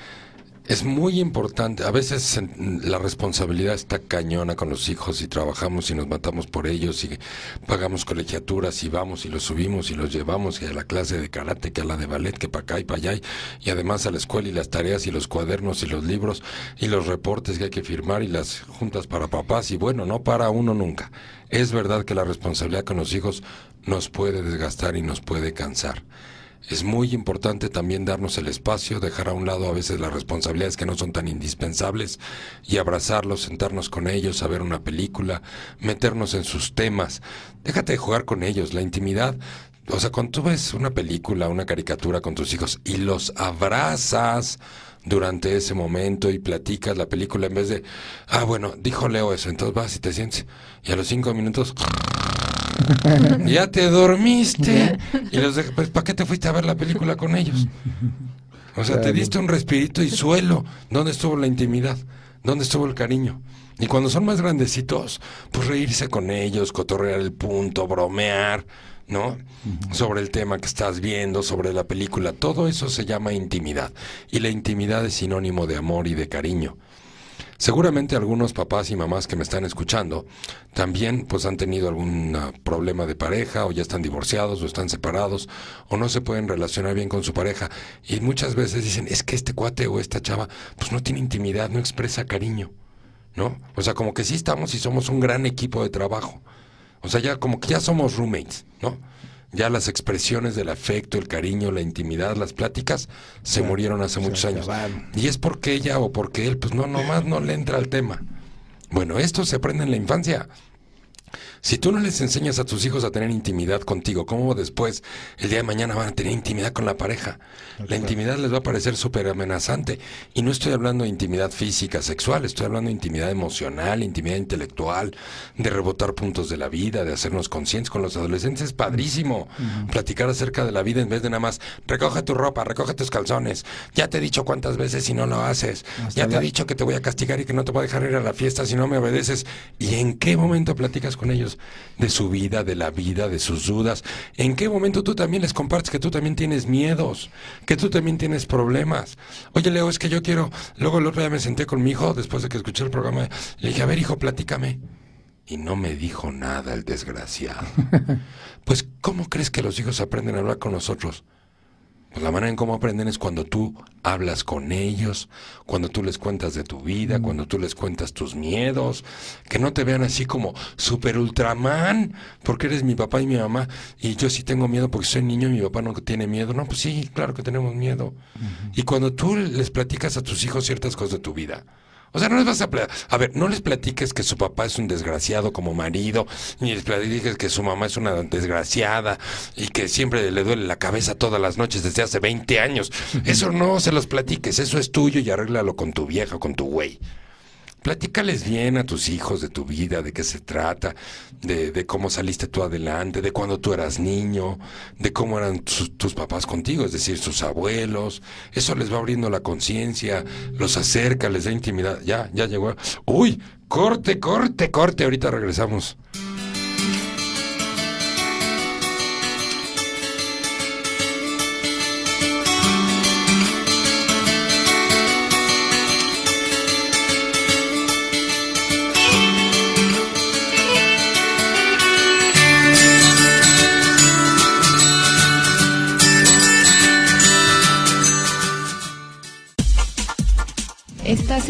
Es muy importante. A veces la responsabilidad está cañona con los hijos y trabajamos y nos matamos por ellos y pagamos colegiaturas y vamos y los subimos y los llevamos y a la clase de karate, que a la de ballet, que para acá y para allá y además a la escuela y las tareas y los cuadernos y los libros y los reportes que hay que firmar y las juntas para papás y bueno, no para uno nunca. Es verdad que la responsabilidad con los hijos nos puede desgastar y nos puede cansar. Es muy importante también darnos el espacio, dejar a un lado a veces las responsabilidades que no son tan indispensables y abrazarlos, sentarnos con ellos, a ver una película, meternos en sus temas. Déjate de jugar con ellos, la intimidad. O sea, cuando tú ves una película, una caricatura con tus hijos y los abrazas durante ese momento y platicas la película en vez de, ah, bueno, dijo Leo eso, entonces vas y te sientes. Y a los cinco minutos ya te dormiste. Y los dije, pues, ¿para qué te fuiste a ver la película con ellos? O sea, te diste un respirito y suelo. ¿Dónde estuvo la intimidad? ¿Dónde estuvo el cariño? Y cuando son más grandecitos, pues reírse con ellos, cotorrear el punto, bromear, ¿no? Sobre el tema que estás viendo, sobre la película, todo eso se llama intimidad. Y la intimidad es sinónimo de amor y de cariño. Seguramente algunos papás y mamás que me están escuchando también pues han tenido algún ah, problema de pareja o ya están divorciados o están separados o no se pueden relacionar bien con su pareja y muchas veces dicen es que este cuate o esta chava pues no tiene intimidad, no expresa cariño, ¿no? O sea, como que sí estamos y somos un gran equipo de trabajo. O sea, ya como que ya somos roommates, ¿no? Ya las expresiones del afecto, el cariño, la intimidad, las pláticas se murieron hace muchos años. Y es porque ella o porque él, pues no, nomás no le entra al tema. Bueno, esto se aprende en la infancia. Si tú no les enseñas a tus hijos a tener intimidad contigo, ¿cómo después, el día de mañana, van a tener intimidad con la pareja? La intimidad les va a parecer súper amenazante. Y no estoy hablando de intimidad física, sexual, estoy hablando de intimidad emocional, intimidad intelectual, de rebotar puntos de la vida, de hacernos conscientes con los adolescentes. Es padrísimo platicar acerca de la vida en vez de nada más, recoge tu ropa, recoge tus calzones. Ya te he dicho cuántas veces si no lo haces. ya te he dicho que te voy a castigar y que no te voy a dejar ir a la fiesta si no me obedeces. ¿Y en qué momento platicas con ellos? De su vida, de la vida, de sus dudas. ¿En qué momento tú también les compartes que tú también tienes miedos, que tú también tienes problemas? Oye, Leo, es que yo quiero... Luego el otro día me senté con mi hijo, después de que escuché el programa, le dije, a ver, hijo, platícame. Y no me dijo nada el desgraciado. pues, ¿cómo crees que los hijos aprenden a hablar con nosotros? Pues la manera en cómo aprenden es cuando tú hablas con ellos, cuando tú les cuentas de tu vida, cuando tú les cuentas tus miedos, que no te vean así como super ultraman, porque eres mi papá y mi mamá, y yo sí tengo miedo porque soy niño y mi papá no tiene miedo. No, pues sí, claro que tenemos miedo. Y cuando tú les platicas a tus hijos ciertas cosas de tu vida, o sea, no les vas a... A ver, no les platiques que su papá es un desgraciado como marido, ni les platiques que su mamá es una desgraciada y que siempre le duele la cabeza todas las noches desde hace 20 años. Eso no se los platiques, eso es tuyo y arréglalo con tu vieja, con tu güey. Platícales bien a tus hijos de tu vida, de qué se trata, de, cómo saliste tú adelante, de cuando tú eras niño, de cómo eran tus papás contigo, es decir, sus abuelos. Eso les va abriendo la conciencia, los acerca, les da intimidad. Ya, ya llegó. Uy, corte, corte, corte. Ahorita regresamos.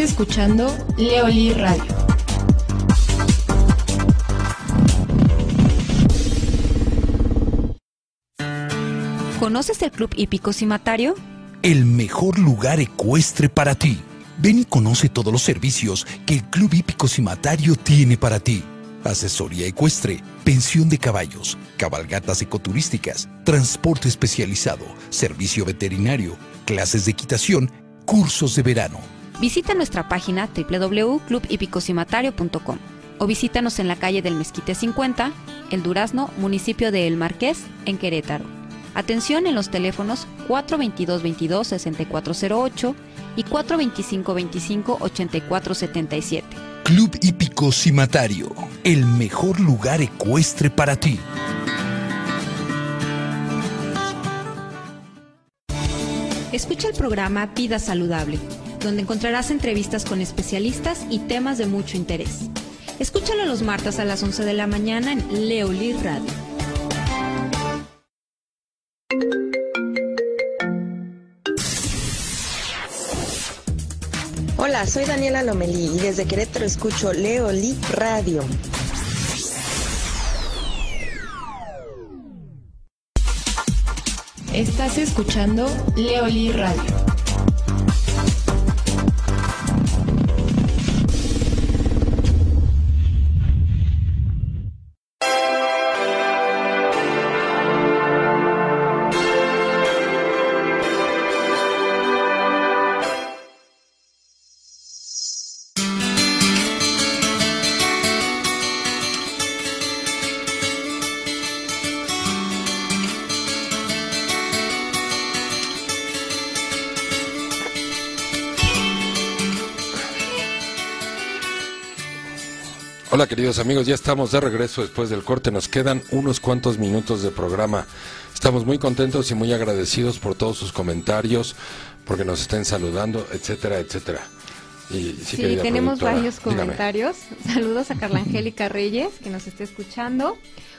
Escuchando Leoli Radio. ¿Conoces el Club Hípico Cimatario? El mejor lugar ecuestre para ti. Ven y conoce todos los servicios que el Club Hípico Cimatario tiene para ti. Asesoría ecuestre, pensión de caballos, cabalgatas ecoturísticas, transporte especializado, servicio veterinario, clases de equitación, cursos de verano Visita nuestra página www.clubhipicocimatario.com o visítanos en la calle del Mezquite 50, El Durazno, municipio de El Marqués, en Querétaro. Atención en los teléfonos 422-22-6408 y 425-25-8477. Club Hípico Cimatario, el mejor lugar ecuestre para ti. Escucha el programa Vida Saludable, donde encontrarás entrevistas con especialistas y temas de mucho interés. Escúchalo los martes a las 11 de la mañana en Leolir Radio. Hola, soy Daniela Lomelí y desde Querétaro escucho Leoli Radio. Estás escuchando Leoli Radio. Hola queridos amigos, ya estamos de regreso después del corte, nos quedan unos cuantos minutos de programa. Estamos muy contentos y muy agradecidos por todos sus comentarios, porque nos estén saludando, etcétera, etcétera. Y, sí, tenemos varios comentarios. Saludos a Carla Angélica Reyes, que nos está escuchando.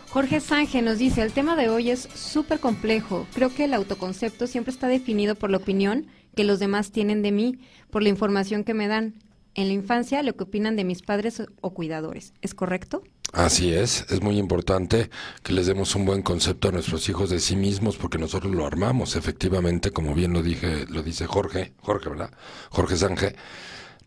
Jorge Sánchez nos dice, el tema de hoy es súper complejo. Creo que el autoconcepto siempre está definido por la opinión que los demás tienen de mí, por la información que me dan en la infancia lo que opinan de mis padres o cuidadores. ¿Es correcto? Así es, es muy importante que les demos un buen concepto a nuestros hijos de sí mismos porque nosotros lo armamos, efectivamente, como bien lo dije, lo dice Jorge, Jorge, ¿verdad? Jorge Sánchez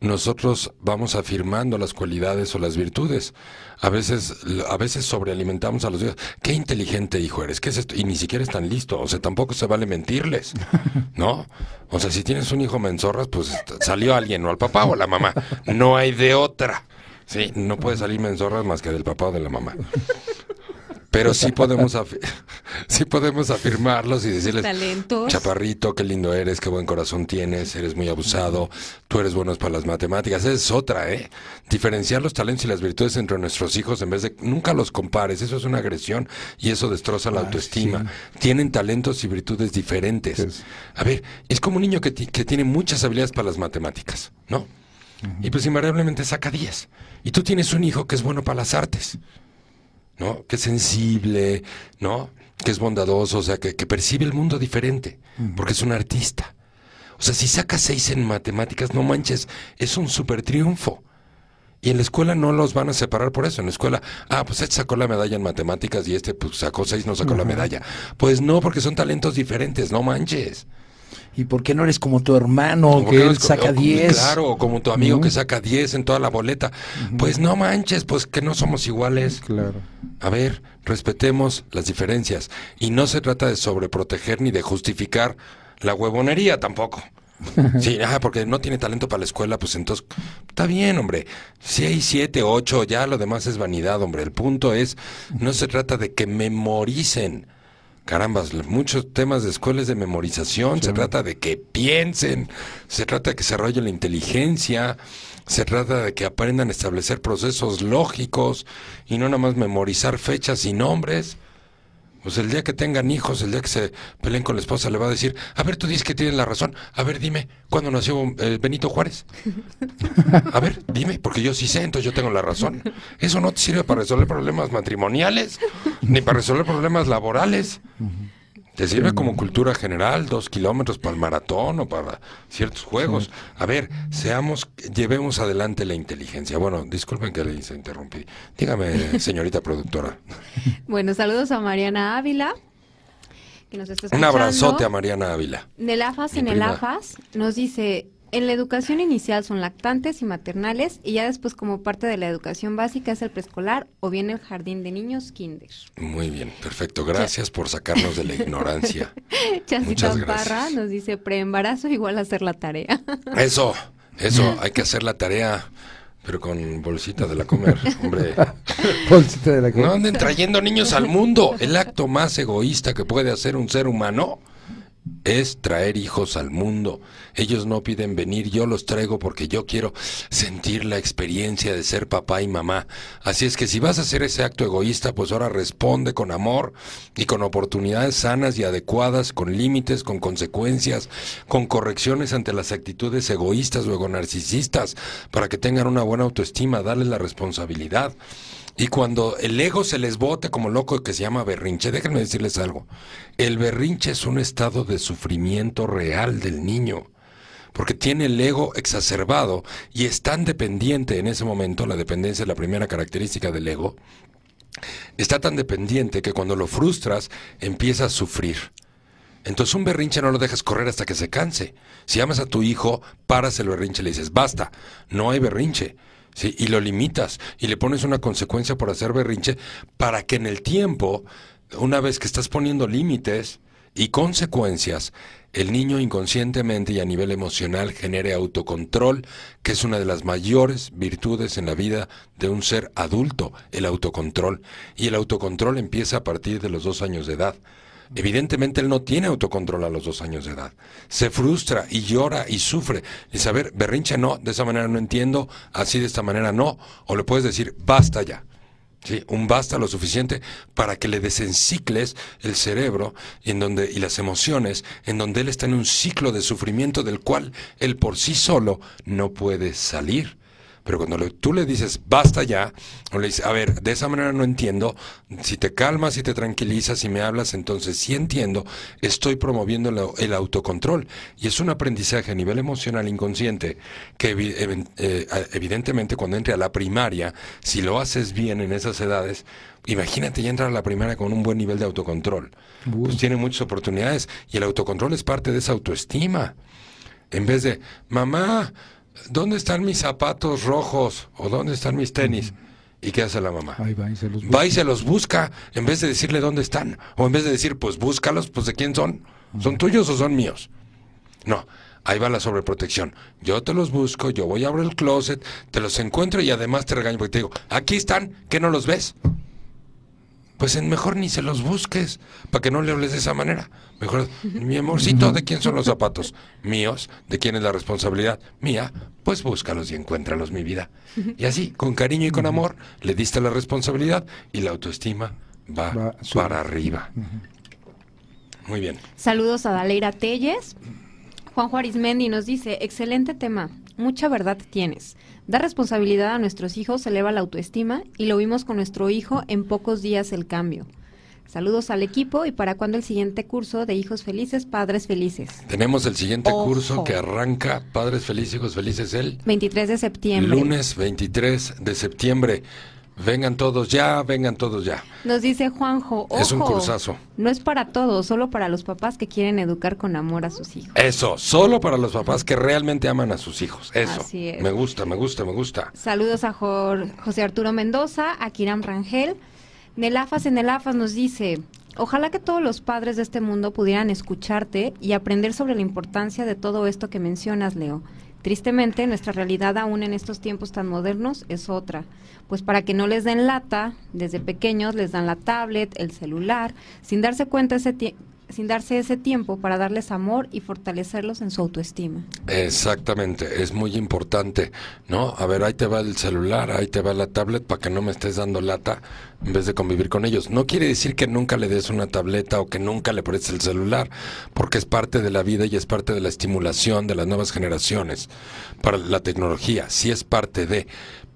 nosotros vamos afirmando las cualidades o las virtudes. A veces, a veces sobrealimentamos a los hijos. Qué inteligente hijo eres, ¿qué es esto? Y ni siquiera están listos, o sea, tampoco se vale mentirles, ¿no? O sea, si tienes un hijo menzorras, pues salió alguien, o al papá o a la mamá. No hay de otra. Sí, no puede salir menzorras más que del papá o de la mamá. Pero sí podemos, sí podemos afirmarlos y decirles, chaparrito, qué lindo eres, qué buen corazón tienes, eres muy abusado, tú eres bueno para las matemáticas. Esa es otra, ¿eh? Diferenciar los talentos y las virtudes entre nuestros hijos en vez de, nunca los compares, eso es una agresión y eso destroza la ah, autoestima. Tienen talentos y virtudes diferentes. A ver, es como un niño que, que tiene muchas habilidades para las matemáticas, ¿no? Y pues invariablemente saca 10. Y tú tienes un hijo que es bueno para las artes. ¿No? Que es sensible, ¿no? Que es bondadoso, o sea, que, percibe el mundo diferente, porque es un artista. O sea, si saca seis en matemáticas, no manches, es un super triunfo. Y en la escuela no los van a separar por eso. En la escuela, ah, pues este sacó la medalla en matemáticas y este pues, sacó seis, no sacó la medalla. Pues no, porque son talentos diferentes, no manches. ¿Y por qué no eres como tu hermano que él saca 10? Claro, o como tu amigo que saca 10 en toda la boleta. Pues no manches, pues que no somos iguales. Claro. A ver, respetemos las diferencias. Y no se trata de sobreproteger ni de justificar la huevonería tampoco. Sí, ah, porque no tiene talento para la escuela, pues entonces está bien, hombre. Seis, siete, ocho, ya lo demás es vanidad, hombre. El punto es, no se trata de que memoricen carambas, muchos temas de escuelas de memorización, se trata de que piensen, se trata de que se desarrollen la inteligencia, se trata de que aprendan a establecer procesos lógicos y no nada más memorizar fechas y nombres. Pues el día que tengan hijos, el día que se peleen con la esposa, le va a decir, a ver, tú dices que tienes la razón, a ver, dime, ¿cuándo nació eh, Benito Juárez? A ver, dime, porque yo sí sé, entonces yo tengo la razón. Eso no te sirve para resolver problemas matrimoniales, ni para resolver problemas laborales. Te sirve como cultura general, dos kilómetros para el maratón o para ciertos juegos. A ver, seamos, llevemos adelante la inteligencia. Bueno, disculpen que le interrumpí. Dígame, señorita productora. Bueno, saludos a Mariana Ávila. Que nos está Un abrazote a Mariana Ávila. En el AFAS, en el AFAS, nos dice, en la educación inicial son lactantes y maternales y ya después como parte de la educación básica es el preescolar o bien el jardín de niños kinder. Muy bien, perfecto. Gracias por sacarnos de la ignorancia. Chasita Parra nos dice preembarazo igual hacer la tarea. eso, eso, hay que hacer la tarea. pero con bolsita de la comer, hombre. Bolsita de la No anden trayendo niños al mundo. El acto más egoísta que puede hacer un ser humano es traer hijos al mundo. Ellos no piden venir, yo los traigo porque yo quiero sentir la experiencia de ser papá y mamá. Así es que si vas a hacer ese acto egoísta, pues ahora responde con amor y con oportunidades sanas y adecuadas, con límites, con consecuencias, con correcciones ante las actitudes egoístas o narcisistas, para que tengan una buena autoestima, darles la responsabilidad. Y cuando el ego se les bote como loco que se llama berrinche, déjenme decirles algo. El berrinche es un estado de sufrimiento real del niño, porque tiene el ego exacerbado y es tan dependiente en ese momento, la dependencia es la primera característica del ego, está tan dependiente que cuando lo frustras empieza a sufrir. Entonces un berrinche no lo dejas correr hasta que se canse. Si amas a tu hijo, paras el berrinche y le dices, basta, no hay berrinche ¿sí? y lo limitas y le pones una consecuencia por hacer berrinche para que en el tiempo, una vez que estás poniendo límites y consecuencias, el niño inconscientemente y a nivel emocional genere autocontrol, que es una de las mayores virtudes en la vida de un ser adulto, el autocontrol. Y el autocontrol empieza a partir de los dos años de edad. Evidentemente él no tiene autocontrol a los dos años de edad. Se frustra y llora y sufre. A ver, berrinche no, de esa manera no entiendo, así de esta manera no. O le puedes decir, basta ya. ¿Sí? Un basta lo suficiente para que le desencicles el cerebro y, en donde, y las emociones, en donde él está en un ciclo de sufrimiento del cual él por sí solo no puede salir. Pero cuando tú le dices, basta ya, o le dices, a ver, de esa manera no entiendo, si te calmas y te tranquilizas y me hablas, entonces sí entiendo, estoy promoviendo el, autocontrol. Y es un aprendizaje a nivel emocional inconsciente que eh, evidentemente cuando entre a la primaria, si lo haces bien en esas edades, imagínate ya entrar a la primaria con un buen nivel de autocontrol. Pues tiene muchas oportunidades y el autocontrol es parte de esa autoestima. En vez de, mamá, ¿dónde están mis zapatos rojos? ¿O dónde están mis tenis? ¿Y qué hace la mamá? va y se los busca. Va y se los busca, en vez de decirle dónde están. O en vez de decir, pues búscalos, pues de quién son. ¿Son tuyos o son míos? No, ahí va la sobreprotección. Yo te los busco, yo voy a abrir el closet, te los encuentro y además te regaño porque te digo, aquí están, ¿qué no los ves? Pues en mejor ni se los busques, para que no le hables de esa manera. Mejor, mi amorcito, ¿de quién son los zapatos? Míos, ¿de quién es la responsabilidad? Mía, pues búscalos y encuéntralos, mi vida. Y así, con cariño y con amor, le diste la responsabilidad y la autoestima va, para arriba. Muy bien. Saludos a Daleira Telles. Juan Juárez Mendi nos dice, excelente tema, mucha verdad tienes. Dar responsabilidad a nuestros hijos eleva la autoestima y lo vimos con nuestro hijo en pocos días el cambio. Saludos al equipo y para cuándo el siguiente curso de Hijos Felices, Padres Felices. Tenemos el siguiente curso que arranca Padres Felices, Hijos Felices el 23 de septiembre. Lunes 23 de septiembre. Vengan todos ya, vengan todos ya. Nos dice Juanjo, Ojo, es un cursazo. No es para todos, solo para los papás que quieren educar con amor a sus hijos. Eso, solo para los papás que realmente aman a sus hijos. Eso. Me gusta, me gusta, me gusta. Saludos a José Arturo Mendoza, a Kiram Rangel. Nelafas en Nelafas nos dice, ojalá que todos los padres de este mundo pudieran escucharte y aprender sobre la importancia de todo esto que mencionas, Leo. Tristemente, nuestra realidad aún en estos tiempos tan modernos es otra. Pues para que no les den lata, desde pequeños les dan la tablet, el celular, sin darse cuenta ese sin darse ese tiempo para darles amor y fortalecerlos en su autoestima. Exactamente, es muy importante, ¿no? A ver, ahí te va el celular, ahí te va la tablet para que no me estés dando lata en vez de convivir con ellos. No quiere decir que nunca le des una tableta o que nunca le prestes el celular, porque es parte de la vida y es parte de la estimulación de las nuevas generaciones para la tecnología, sí es parte de,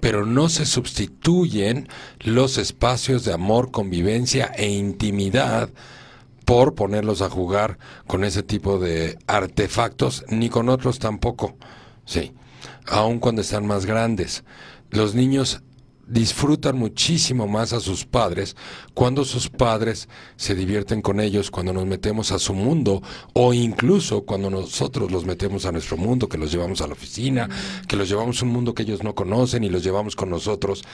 pero no se sustituyen los espacios de amor, convivencia e intimidad por ponerlos a jugar con ese tipo de artefactos, ni con otros tampoco. Sí, aun cuando están más grandes. Los niños disfrutan muchísimo más a sus padres cuando sus padres se divierten con ellos, cuando nos metemos a su mundo o incluso cuando nosotros los metemos a nuestro mundo, que los llevamos a la oficina, que los llevamos a un mundo que ellos no conocen y los llevamos con nosotros.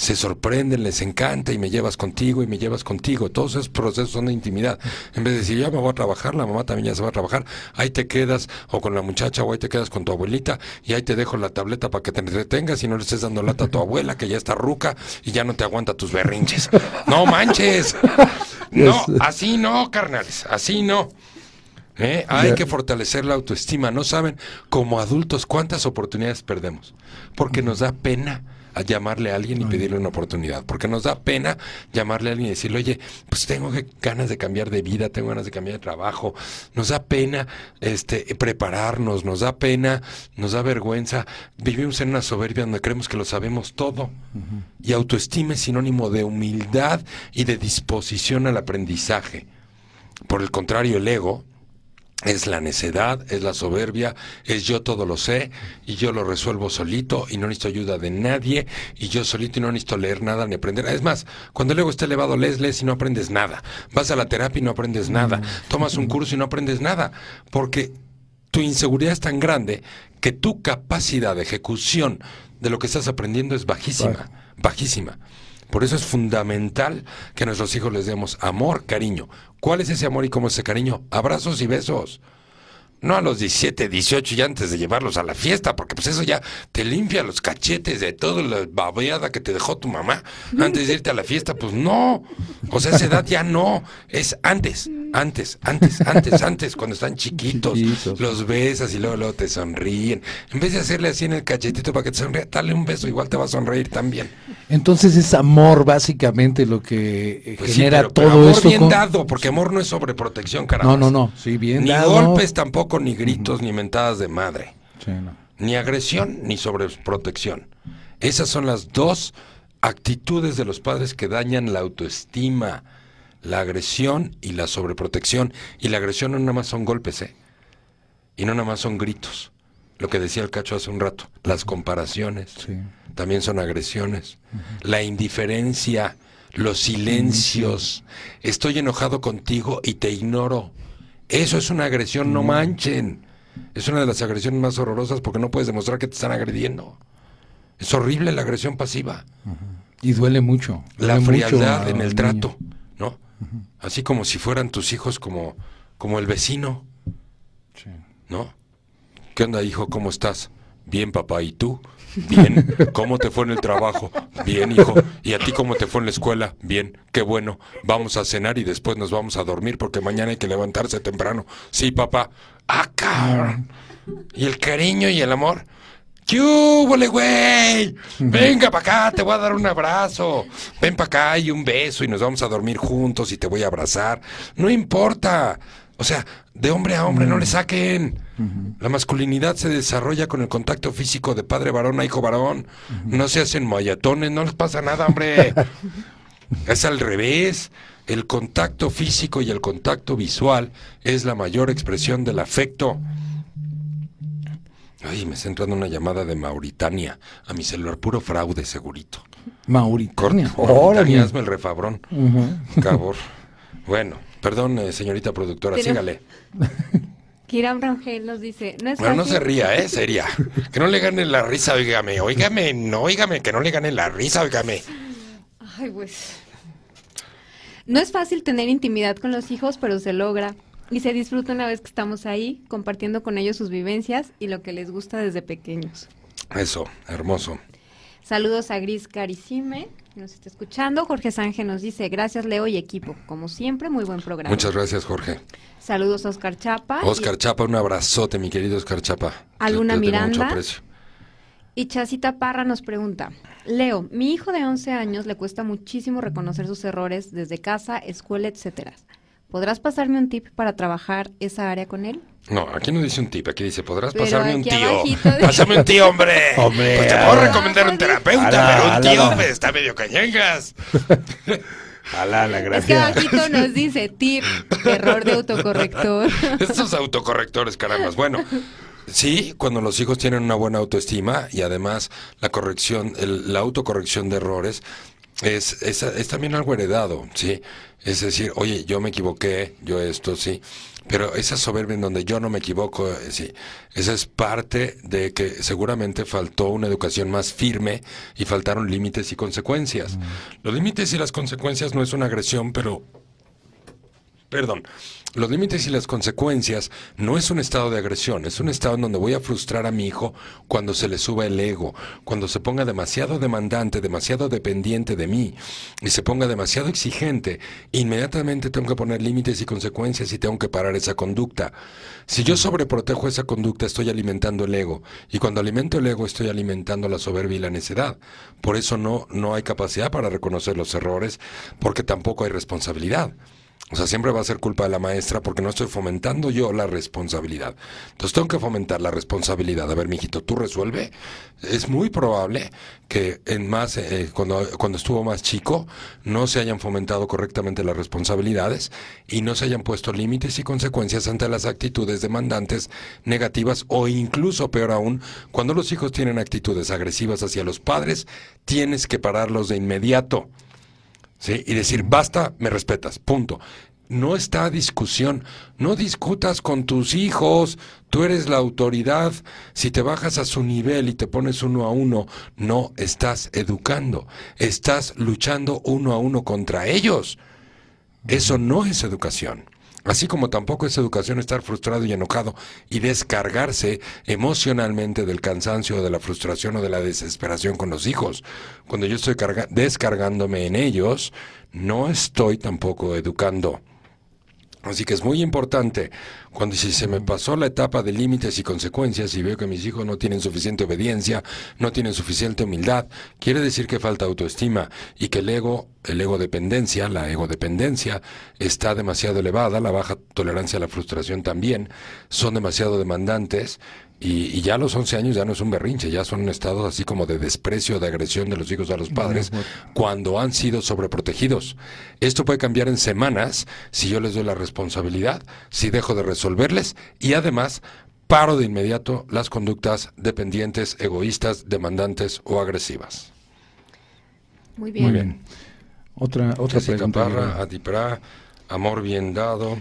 Se sorprenden, les encanta y me llevas contigo y me llevas contigo. Todos esos procesos son de intimidad. En vez de decir, ya me voy a trabajar, la mamá también ya se va a trabajar, ahí te quedas o con la muchacha o ahí te quedas con tu abuelita y ahí te dejo la tableta para que te entretengas y no le estés dando lata a tu abuela que ya está ruca y ya no te aguanta tus berrinches. No manches. No, así no, carnales, así no. ¿Eh? Hay que fortalecer la autoestima. No saben, como adultos, cuántas oportunidades perdemos. Porque nos da pena a llamarle a alguien y pedirle una oportunidad. Porque nos da pena llamarle a alguien y decirle, oye, pues tengo ganas de cambiar de vida, tengo ganas de cambiar de trabajo. Nos da pena este, prepararnos, nos da pena, nos da vergüenza. Vivimos en una soberbia donde creemos que lo sabemos todo. Y autoestima es sinónimo de humildad y de disposición al aprendizaje. Por el contrario, el ego es la necedad, es la soberbia, es yo todo lo sé y yo lo resuelvo solito y no necesito ayuda de nadie y yo solito y no necesito leer nada ni aprender. Es más, cuando el ego está elevado, lees, lees y no aprendes nada. Vas a la terapia y no aprendes nada. Tomas un curso y no aprendes nada. Porque tu inseguridad es tan grande que tu capacidad de ejecución de lo que estás aprendiendo es bajísima, bajísima. Por eso es fundamental que a nuestros hijos les demos amor, cariño. ¿Cuál es ese amor y cómo es ese cariño? Abrazos y besos. No a los 17, 18 y antes de llevarlos a la fiesta, porque pues eso ya te limpia los cachetes de toda la babeada que te dejó tu mamá antes de irte a la fiesta. Pues no. O sea, esa edad ya no. Es antes, antes, antes, antes, antes, cuando están chiquitos. Chiquitos. Los besas y luego, luego te sonríen. En vez de hacerle así en el cachetito para que te sonría, dale un beso, igual te va a sonreír también. Entonces es amor básicamente lo que eh, Pues sí, genera pero- pero todo amor esto. bien con- dado, porque amor no es sobreprotección, caramba. No, no, no, sí, bien Ni dado. golpes tampoco, ni gritos, ni mentadas de madre. Sí, no. Ni agresión, ni sobreprotección. Esas son las dos actitudes de los padres que dañan la autoestima. La agresión y la sobreprotección. Y la agresión no nada más son golpes, ¿eh? Y no nada más son gritos. Lo que decía el cacho hace un rato. Las comparaciones Sí. también son agresiones. La indiferencia, los silencios. Estoy enojado contigo y te ignoro. Eso es una agresión, no manchen. Es una de las agresiones más horrorosas porque no puedes demostrar que te están agrediendo. Es horrible la agresión pasiva. Y duele mucho. La duele frialdad en el trato. Así como si fueran tus hijos como, como el vecino, Sí. ¿no? ¿Qué onda, hijo? ¿Cómo estás? Bien, papá. ¿Y tú? Bien. ¿Cómo te fue en el trabajo? Bien, hijo. ¿Y a ti cómo te fue en la escuela? Bien. Qué bueno. Vamos a cenar y después nos vamos a dormir porque mañana hay que levantarse temprano. Sí, papá. Ah, cabrón. ¿Y el cariño y el amor? ¿Qué húbole, güey? Venga para acá, te voy a dar un abrazo. Ven para acá y un beso y nos vamos a dormir juntos y te voy a abrazar. No importa. O sea, de hombre a hombre no le saquen. La masculinidad se desarrolla con el contacto físico de padre varón a hijo varón. No se hacen mayatones, no les pasa nada, hombre. es al revés. El contacto físico y el contacto visual es la mayor expresión del afecto. Ay, me está entrando una llamada de Mauritania a mi celular, puro fraude, segurito. Mauritania. Corta. Mauritania, hazme el refabrón. Ujú. Cabor. Bueno, perdón, eh, señorita productora, Pero- sígale. Kiram Rangel nos dice, no es Bueno, no se ría, ¿eh? Seria. Que no le gane la risa, óigame. Óigame, no, óigame, que no le gane la risa, óigame. Ay, pues. No es fácil tener intimidad con los hijos, pero se logra. Y se disfruta una vez que estamos ahí, compartiendo con ellos sus vivencias y lo que les gusta desde pequeños. Eso, hermoso. Saludos a Gris Caricime, que nos está escuchando. Jorge Sánchez nos dice, gracias Leo y equipo. Como siempre, muy buen programa. Muchas gracias, Jorge. Saludos a Oscar Chapa. Oscar Chapa, un abrazote, mi querido Oscar Chapa. A Luna Te- te tengo mucho Miranda. aprecio. Y Chacita Parra nos pregunta, Leo, mi hijo de 11 años le cuesta muchísimo reconocer sus errores desde casa, escuela, etcétera. ¿Podrás pasarme un tip para trabajar esa área con él? No, aquí no dice un tip, aquí dice, podrás Pero pasarme un tío. dice- Pásame un tío, hombre. Hombre, Pues te puedo recomendar un terapeuta, Ala, pero un ala, tío ala. pues, está medio cañangas. Alá, la Es que gracia. abajito nos dice tip, error de autocorrector. Estos autocorrectores, carambas. Bueno, Sí, cuando los hijos tienen una buena autoestima y además la corrección, el- la autocorrección de errores es, es, es también algo heredado, ¿sí? Es decir, oye, yo me equivoqué, yo esto, sí. Pero esa soberbia en donde yo no me equivoco, eh, sí, esa es parte de que seguramente faltó una educación más firme y faltaron límites y consecuencias. Los límites y las consecuencias no es una agresión, pero Perdón. Los límites y las consecuencias no es un estado de agresión, es un estado en donde voy a frustrar a mi hijo cuando se le suba el ego, cuando se ponga demasiado demandante, demasiado dependiente de mí y se ponga demasiado exigente. Inmediatamente tengo que poner límites y consecuencias y tengo que parar esa conducta. Si yo sobreprotejo esa conducta, estoy alimentando el ego y cuando alimento el ego estoy alimentando la soberbia y la necedad. Por eso no, no hay capacidad para reconocer los errores porque tampoco hay responsabilidad. O sea, siempre va a ser culpa de la maestra porque no estoy fomentando yo la responsabilidad. Entonces tengo que fomentar la responsabilidad. A ver, mijito, tú resuelve. Es muy probable que en más, eh, cuando, cuando estuvo más chico, no se hayan fomentado correctamente las responsabilidades y no se hayan puesto límites y consecuencias ante las actitudes demandantes negativas o incluso peor aún, cuando los hijos tienen actitudes agresivas hacia los padres, tienes que pararlos de inmediato. ¿Sí? Y decir, basta, me respetas, punto. No está discusión, no discutas con tus hijos, tú eres la autoridad, si te bajas a su nivel y te pones uno a uno, no estás educando, estás luchando uno a uno contra ellos. Eso no es educación. Así como tampoco es educación estar frustrado y enojado y descargarse emocionalmente del cansancio, de la frustración o de la desesperación con los hijos. Cuando yo estoy descargándome en ellos, no estoy tampoco educando. Así que es muy importante cuando si se me pasó la etapa de límites y consecuencias y veo que mis hijos no tienen suficiente obediencia, no tienen suficiente humildad, quiere decir que falta autoestima y que el ego, el ego dependencia, la ego dependencia está demasiado elevada, la baja tolerancia a la frustración también, son demasiado demandantes y, y ya a los 11 años ya no es un berrinche, ya son estados así como de desprecio, de agresión de los hijos a los padres cuando han sido sobreprotegidos. Esto puede cambiar en semanas si yo les doy la responsabilidad, si dejo de resolverles y además paro de inmediato las conductas dependientes, egoístas, demandantes o agresivas. Muy bien. Muy bien. Otra, otra Jessica pregunta. Parra, Adipra, Amor Bien Dado.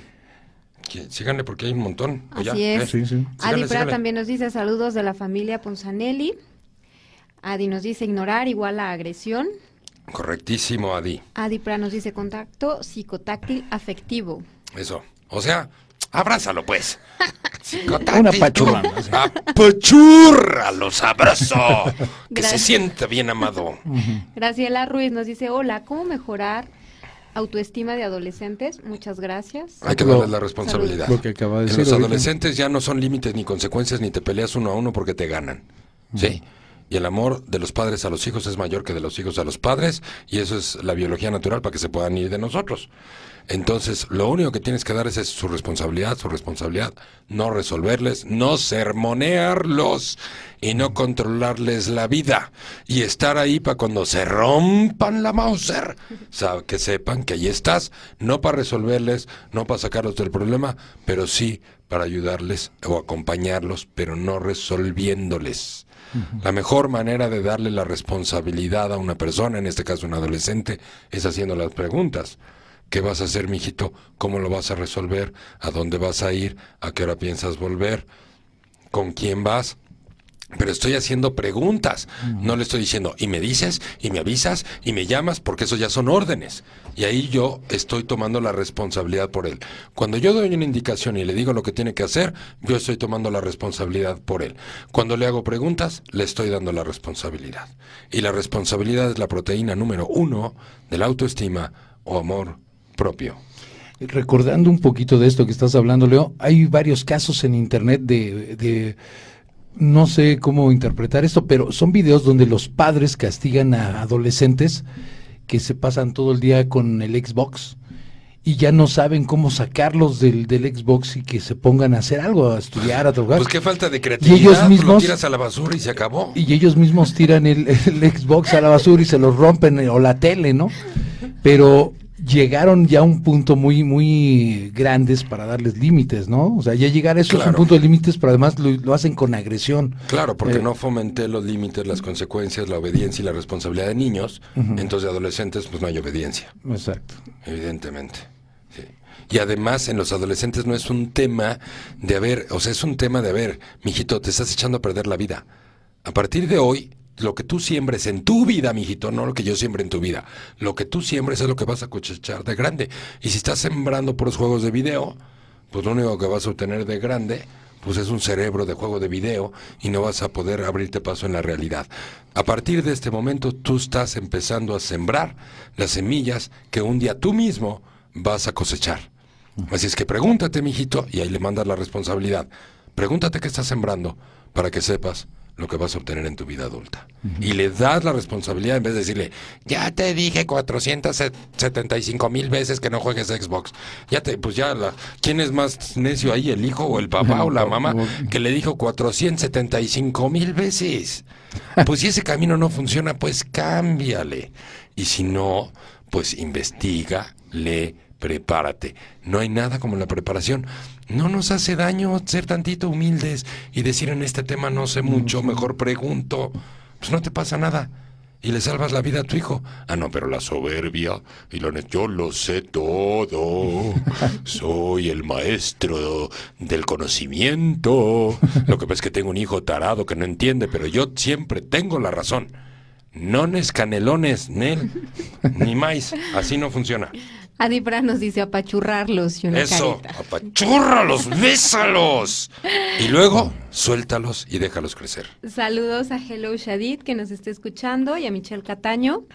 Que- Síganle porque hay un montón. ¿O ya? Así es. ¿Eh? Sí, sí. Adi Síganle, Pra síganle. también nos dice saludos de la familia Ponzanelli. Adi nos dice ignorar igual a agresión. Correctísimo, Adi. Adi Pra nos dice contacto psicotáctil afectivo. Eso. O sea, abrázalo pues. Una pachurrada, sí. Apachurralo, sabroso. que se sienta bien amado. Graciela Ruiz nos dice, hola, ¿cómo mejorar autoestima de adolescentes? Muchas gracias. Hay que darles la responsabilidad. Lo que acaba de En decir los ahorita. adolescentes ya no son límites ni consecuencias ni te peleas uno a uno porque te ganan. ¿Sí? Y el amor de los padres a los hijos es mayor que de los hijos a los padres y eso es la biología natural para que se puedan ir de nosotros. Entonces, lo único que tienes que dar es, es su responsabilidad, su responsabilidad, no resolverles, no sermonearlos y no controlarles la vida y estar ahí para cuando se rompan la Mauser, sabe, que sepan que ahí estás, no para resolverles, no para sacarlos del problema, pero sí para ayudarles o acompañarlos, pero no resolviéndoles. La mejor manera de darle la responsabilidad a una persona, en este caso un adolescente, es haciendo las preguntas. ¿Qué vas a hacer, mijito? ¿Cómo lo vas a resolver? ¿A dónde vas a ir? ¿A qué hora piensas volver? ¿Con quién vas? Pero estoy haciendo preguntas. No le estoy diciendo, y me dices, y me avisas, y me llamas, porque eso ya son órdenes. Y ahí yo estoy tomando la responsabilidad por él. Cuando yo doy una indicación y le digo lo que tiene que hacer, yo estoy tomando la responsabilidad por él. Cuando le hago preguntas, le estoy dando la responsabilidad. Y la responsabilidad es la proteína número uno de la autoestima o amor propio. Recordando un poquito de esto que estás hablando, Leo, hay varios casos en internet de, de- no sé cómo interpretar esto, pero son videos donde los padres castigan a adolescentes que se pasan todo el día con el Xbox y ya no saben cómo sacarlos del, del Xbox y que se pongan a hacer algo, a estudiar, a trabajar. Pues qué falta de creatividad. ellos pues lo mismos- tiras a la basura y se acabó. y ellos mismos tiran el, el Xbox a la basura y se los rompen eh, o la tele, ¿no? Pero llegaron ya a un punto muy, muy grandes para darles límites, ¿no? O sea, ya llegar a eso es un punto de límites, pero además lo, lo hacen con agresión. Claro, porque Eh, no fomenté los límites, las consecuencias, la obediencia y la responsabilidad de niños. Entonces, de adolescentes, pues no hay obediencia, Exacto. evidentemente. Sí. Y además, en los adolescentes no es un tema de haber, o sea, es un tema de haber, mijito, te estás echando a perder la vida. A partir de hoy, lo que tú siembres en tu vida, mijito, no lo que yo siembre en tu vida. Lo que tú siembres es lo que vas a cosechar de grande. Y si estás sembrando por los juegos de video, pues lo único que vas a obtener de grande, pues es un cerebro de juego de video y no vas a poder abrirte paso en la realidad. A partir de este momento, tú estás empezando a sembrar las semillas que un día tú mismo vas a cosechar. Así es que pregúntate, mijito, y ahí le mandas la responsabilidad. Pregúntate qué estás sembrando para que sepas lo que vas a obtener en tu vida adulta. Y le das la responsabilidad en vez de decirle, ya te dije 475 mil veces que no juegues Xbox. Ya te, pues ya, la, ¿quién es más necio ahí, el hijo o el papá o la mamá que le dijo 475 mil veces? Pues si ese camino no funciona, pues cámbiale. Y si no, pues investiga, lee, prepárate. No hay nada como la preparación. No nos hace daño ser tantito humildes y decir en este tema no sé mucho, mejor pregunto. Pues no te pasa nada. Y le salvas la vida a tu hijo. Ah, no, pero la soberbia y la yo lo sé todo. Soy el maestro del conocimiento. Lo que pasa es que tengo un hijo tarado que no entiende, pero yo siempre tengo la razón. Nones, canelones, Nel, ni más. Así no funciona. Adipra nos dice apachurrarlos y una Eso, carita. apachúrralos, bésalos. Y luego, suéltalos y déjalos crecer. Saludos a Hello Shadid que nos está escuchando y a Michelle Cataño.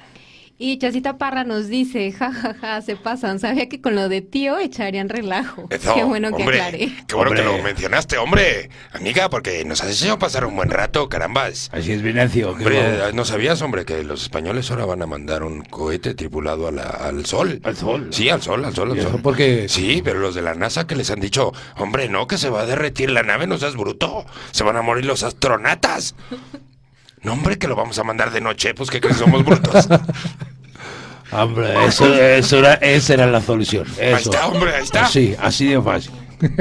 Y Chasita Parra nos dice, jajaja, se pasan. Sabía que con lo de tío echarían relajo. Eso, Qué bueno que hombre, aclaré. Qué bueno que Hombre. lo mencionaste, hombre. Amiga, porque nos has hecho pasar un buen rato, carambas. Así es, Venancio. Hombre, ¿no sabías, hombre, que los españoles ahora van a mandar un cohete tripulado a la- al sol? Al sol. Sí, al sol, al sol, al ¿Y eso sol. por qué? Sí, pero los de la NASA que les han dicho, hombre, no, que se va a derretir la nave, no seas bruto. Se van a morir los astronautas. No, hombre, que lo vamos a mandar de noche, pues que crees que somos brutos. Hombre, eso, eso era, esa era la solución. Ahí está, hombre, ahí está. Sí, así de fácil.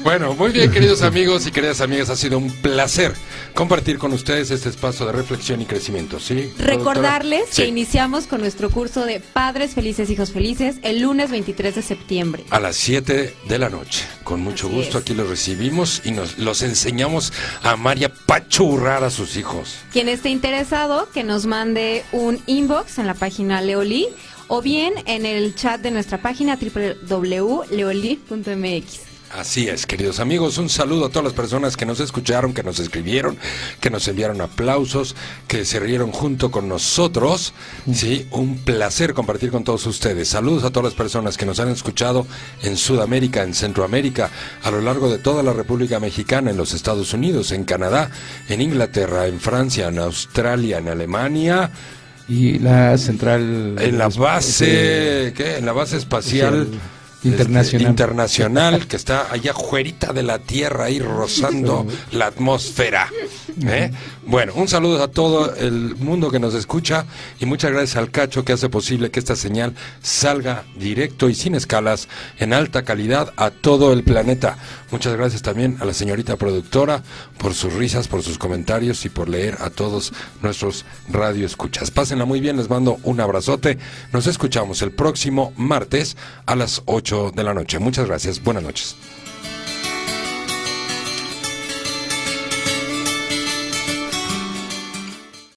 Bueno, muy bien, queridos amigos y queridas amigas, ha sido un placer compartir con ustedes este espacio de reflexión y crecimiento, ¿sí? Recordarles que iniciamos con nuestro curso de Padres Felices, Hijos Felices el lunes 23 de septiembre. A las 7 de la noche. Con mucho Así gusto es. aquí los recibimos y nos los enseñamos a amar y a pachurrar a sus hijos. Quien esté interesado, que nos mande un inbox en la página Leoli o bien en el chat de nuestra página www.leoli.mx. Así es, queridos amigos, un saludo a todas las personas que nos escucharon, que nos escribieron, que nos enviaron aplausos, que se rieron junto con nosotros. Sí, un placer compartir con todos ustedes. Saludos a todas las personas que nos han escuchado en Sudamérica, en Centroamérica, a lo largo de toda la República Mexicana, en los Estados Unidos, en Canadá, en Inglaterra, en Francia, en Australia, en Alemania, Y la central... en la base, ¿qué? En la base espacial Espacial internacional. este, internacional que está allá afuerita de la Tierra ahí rozando la atmósfera. ¿eh? Bueno, un saludo a todo el mundo que nos escucha y muchas gracias al Cacho que hace posible que esta señal salga directo y sin escalas en alta calidad a todo el planeta. Muchas gracias también a la señorita productora por sus risas, por sus comentarios y por leer a todos nuestros radioescuchas. Pásenla muy bien, les mando un abrazote. Nos escuchamos el próximo martes a las 8 de la noche. Muchas gracias. Buenas noches.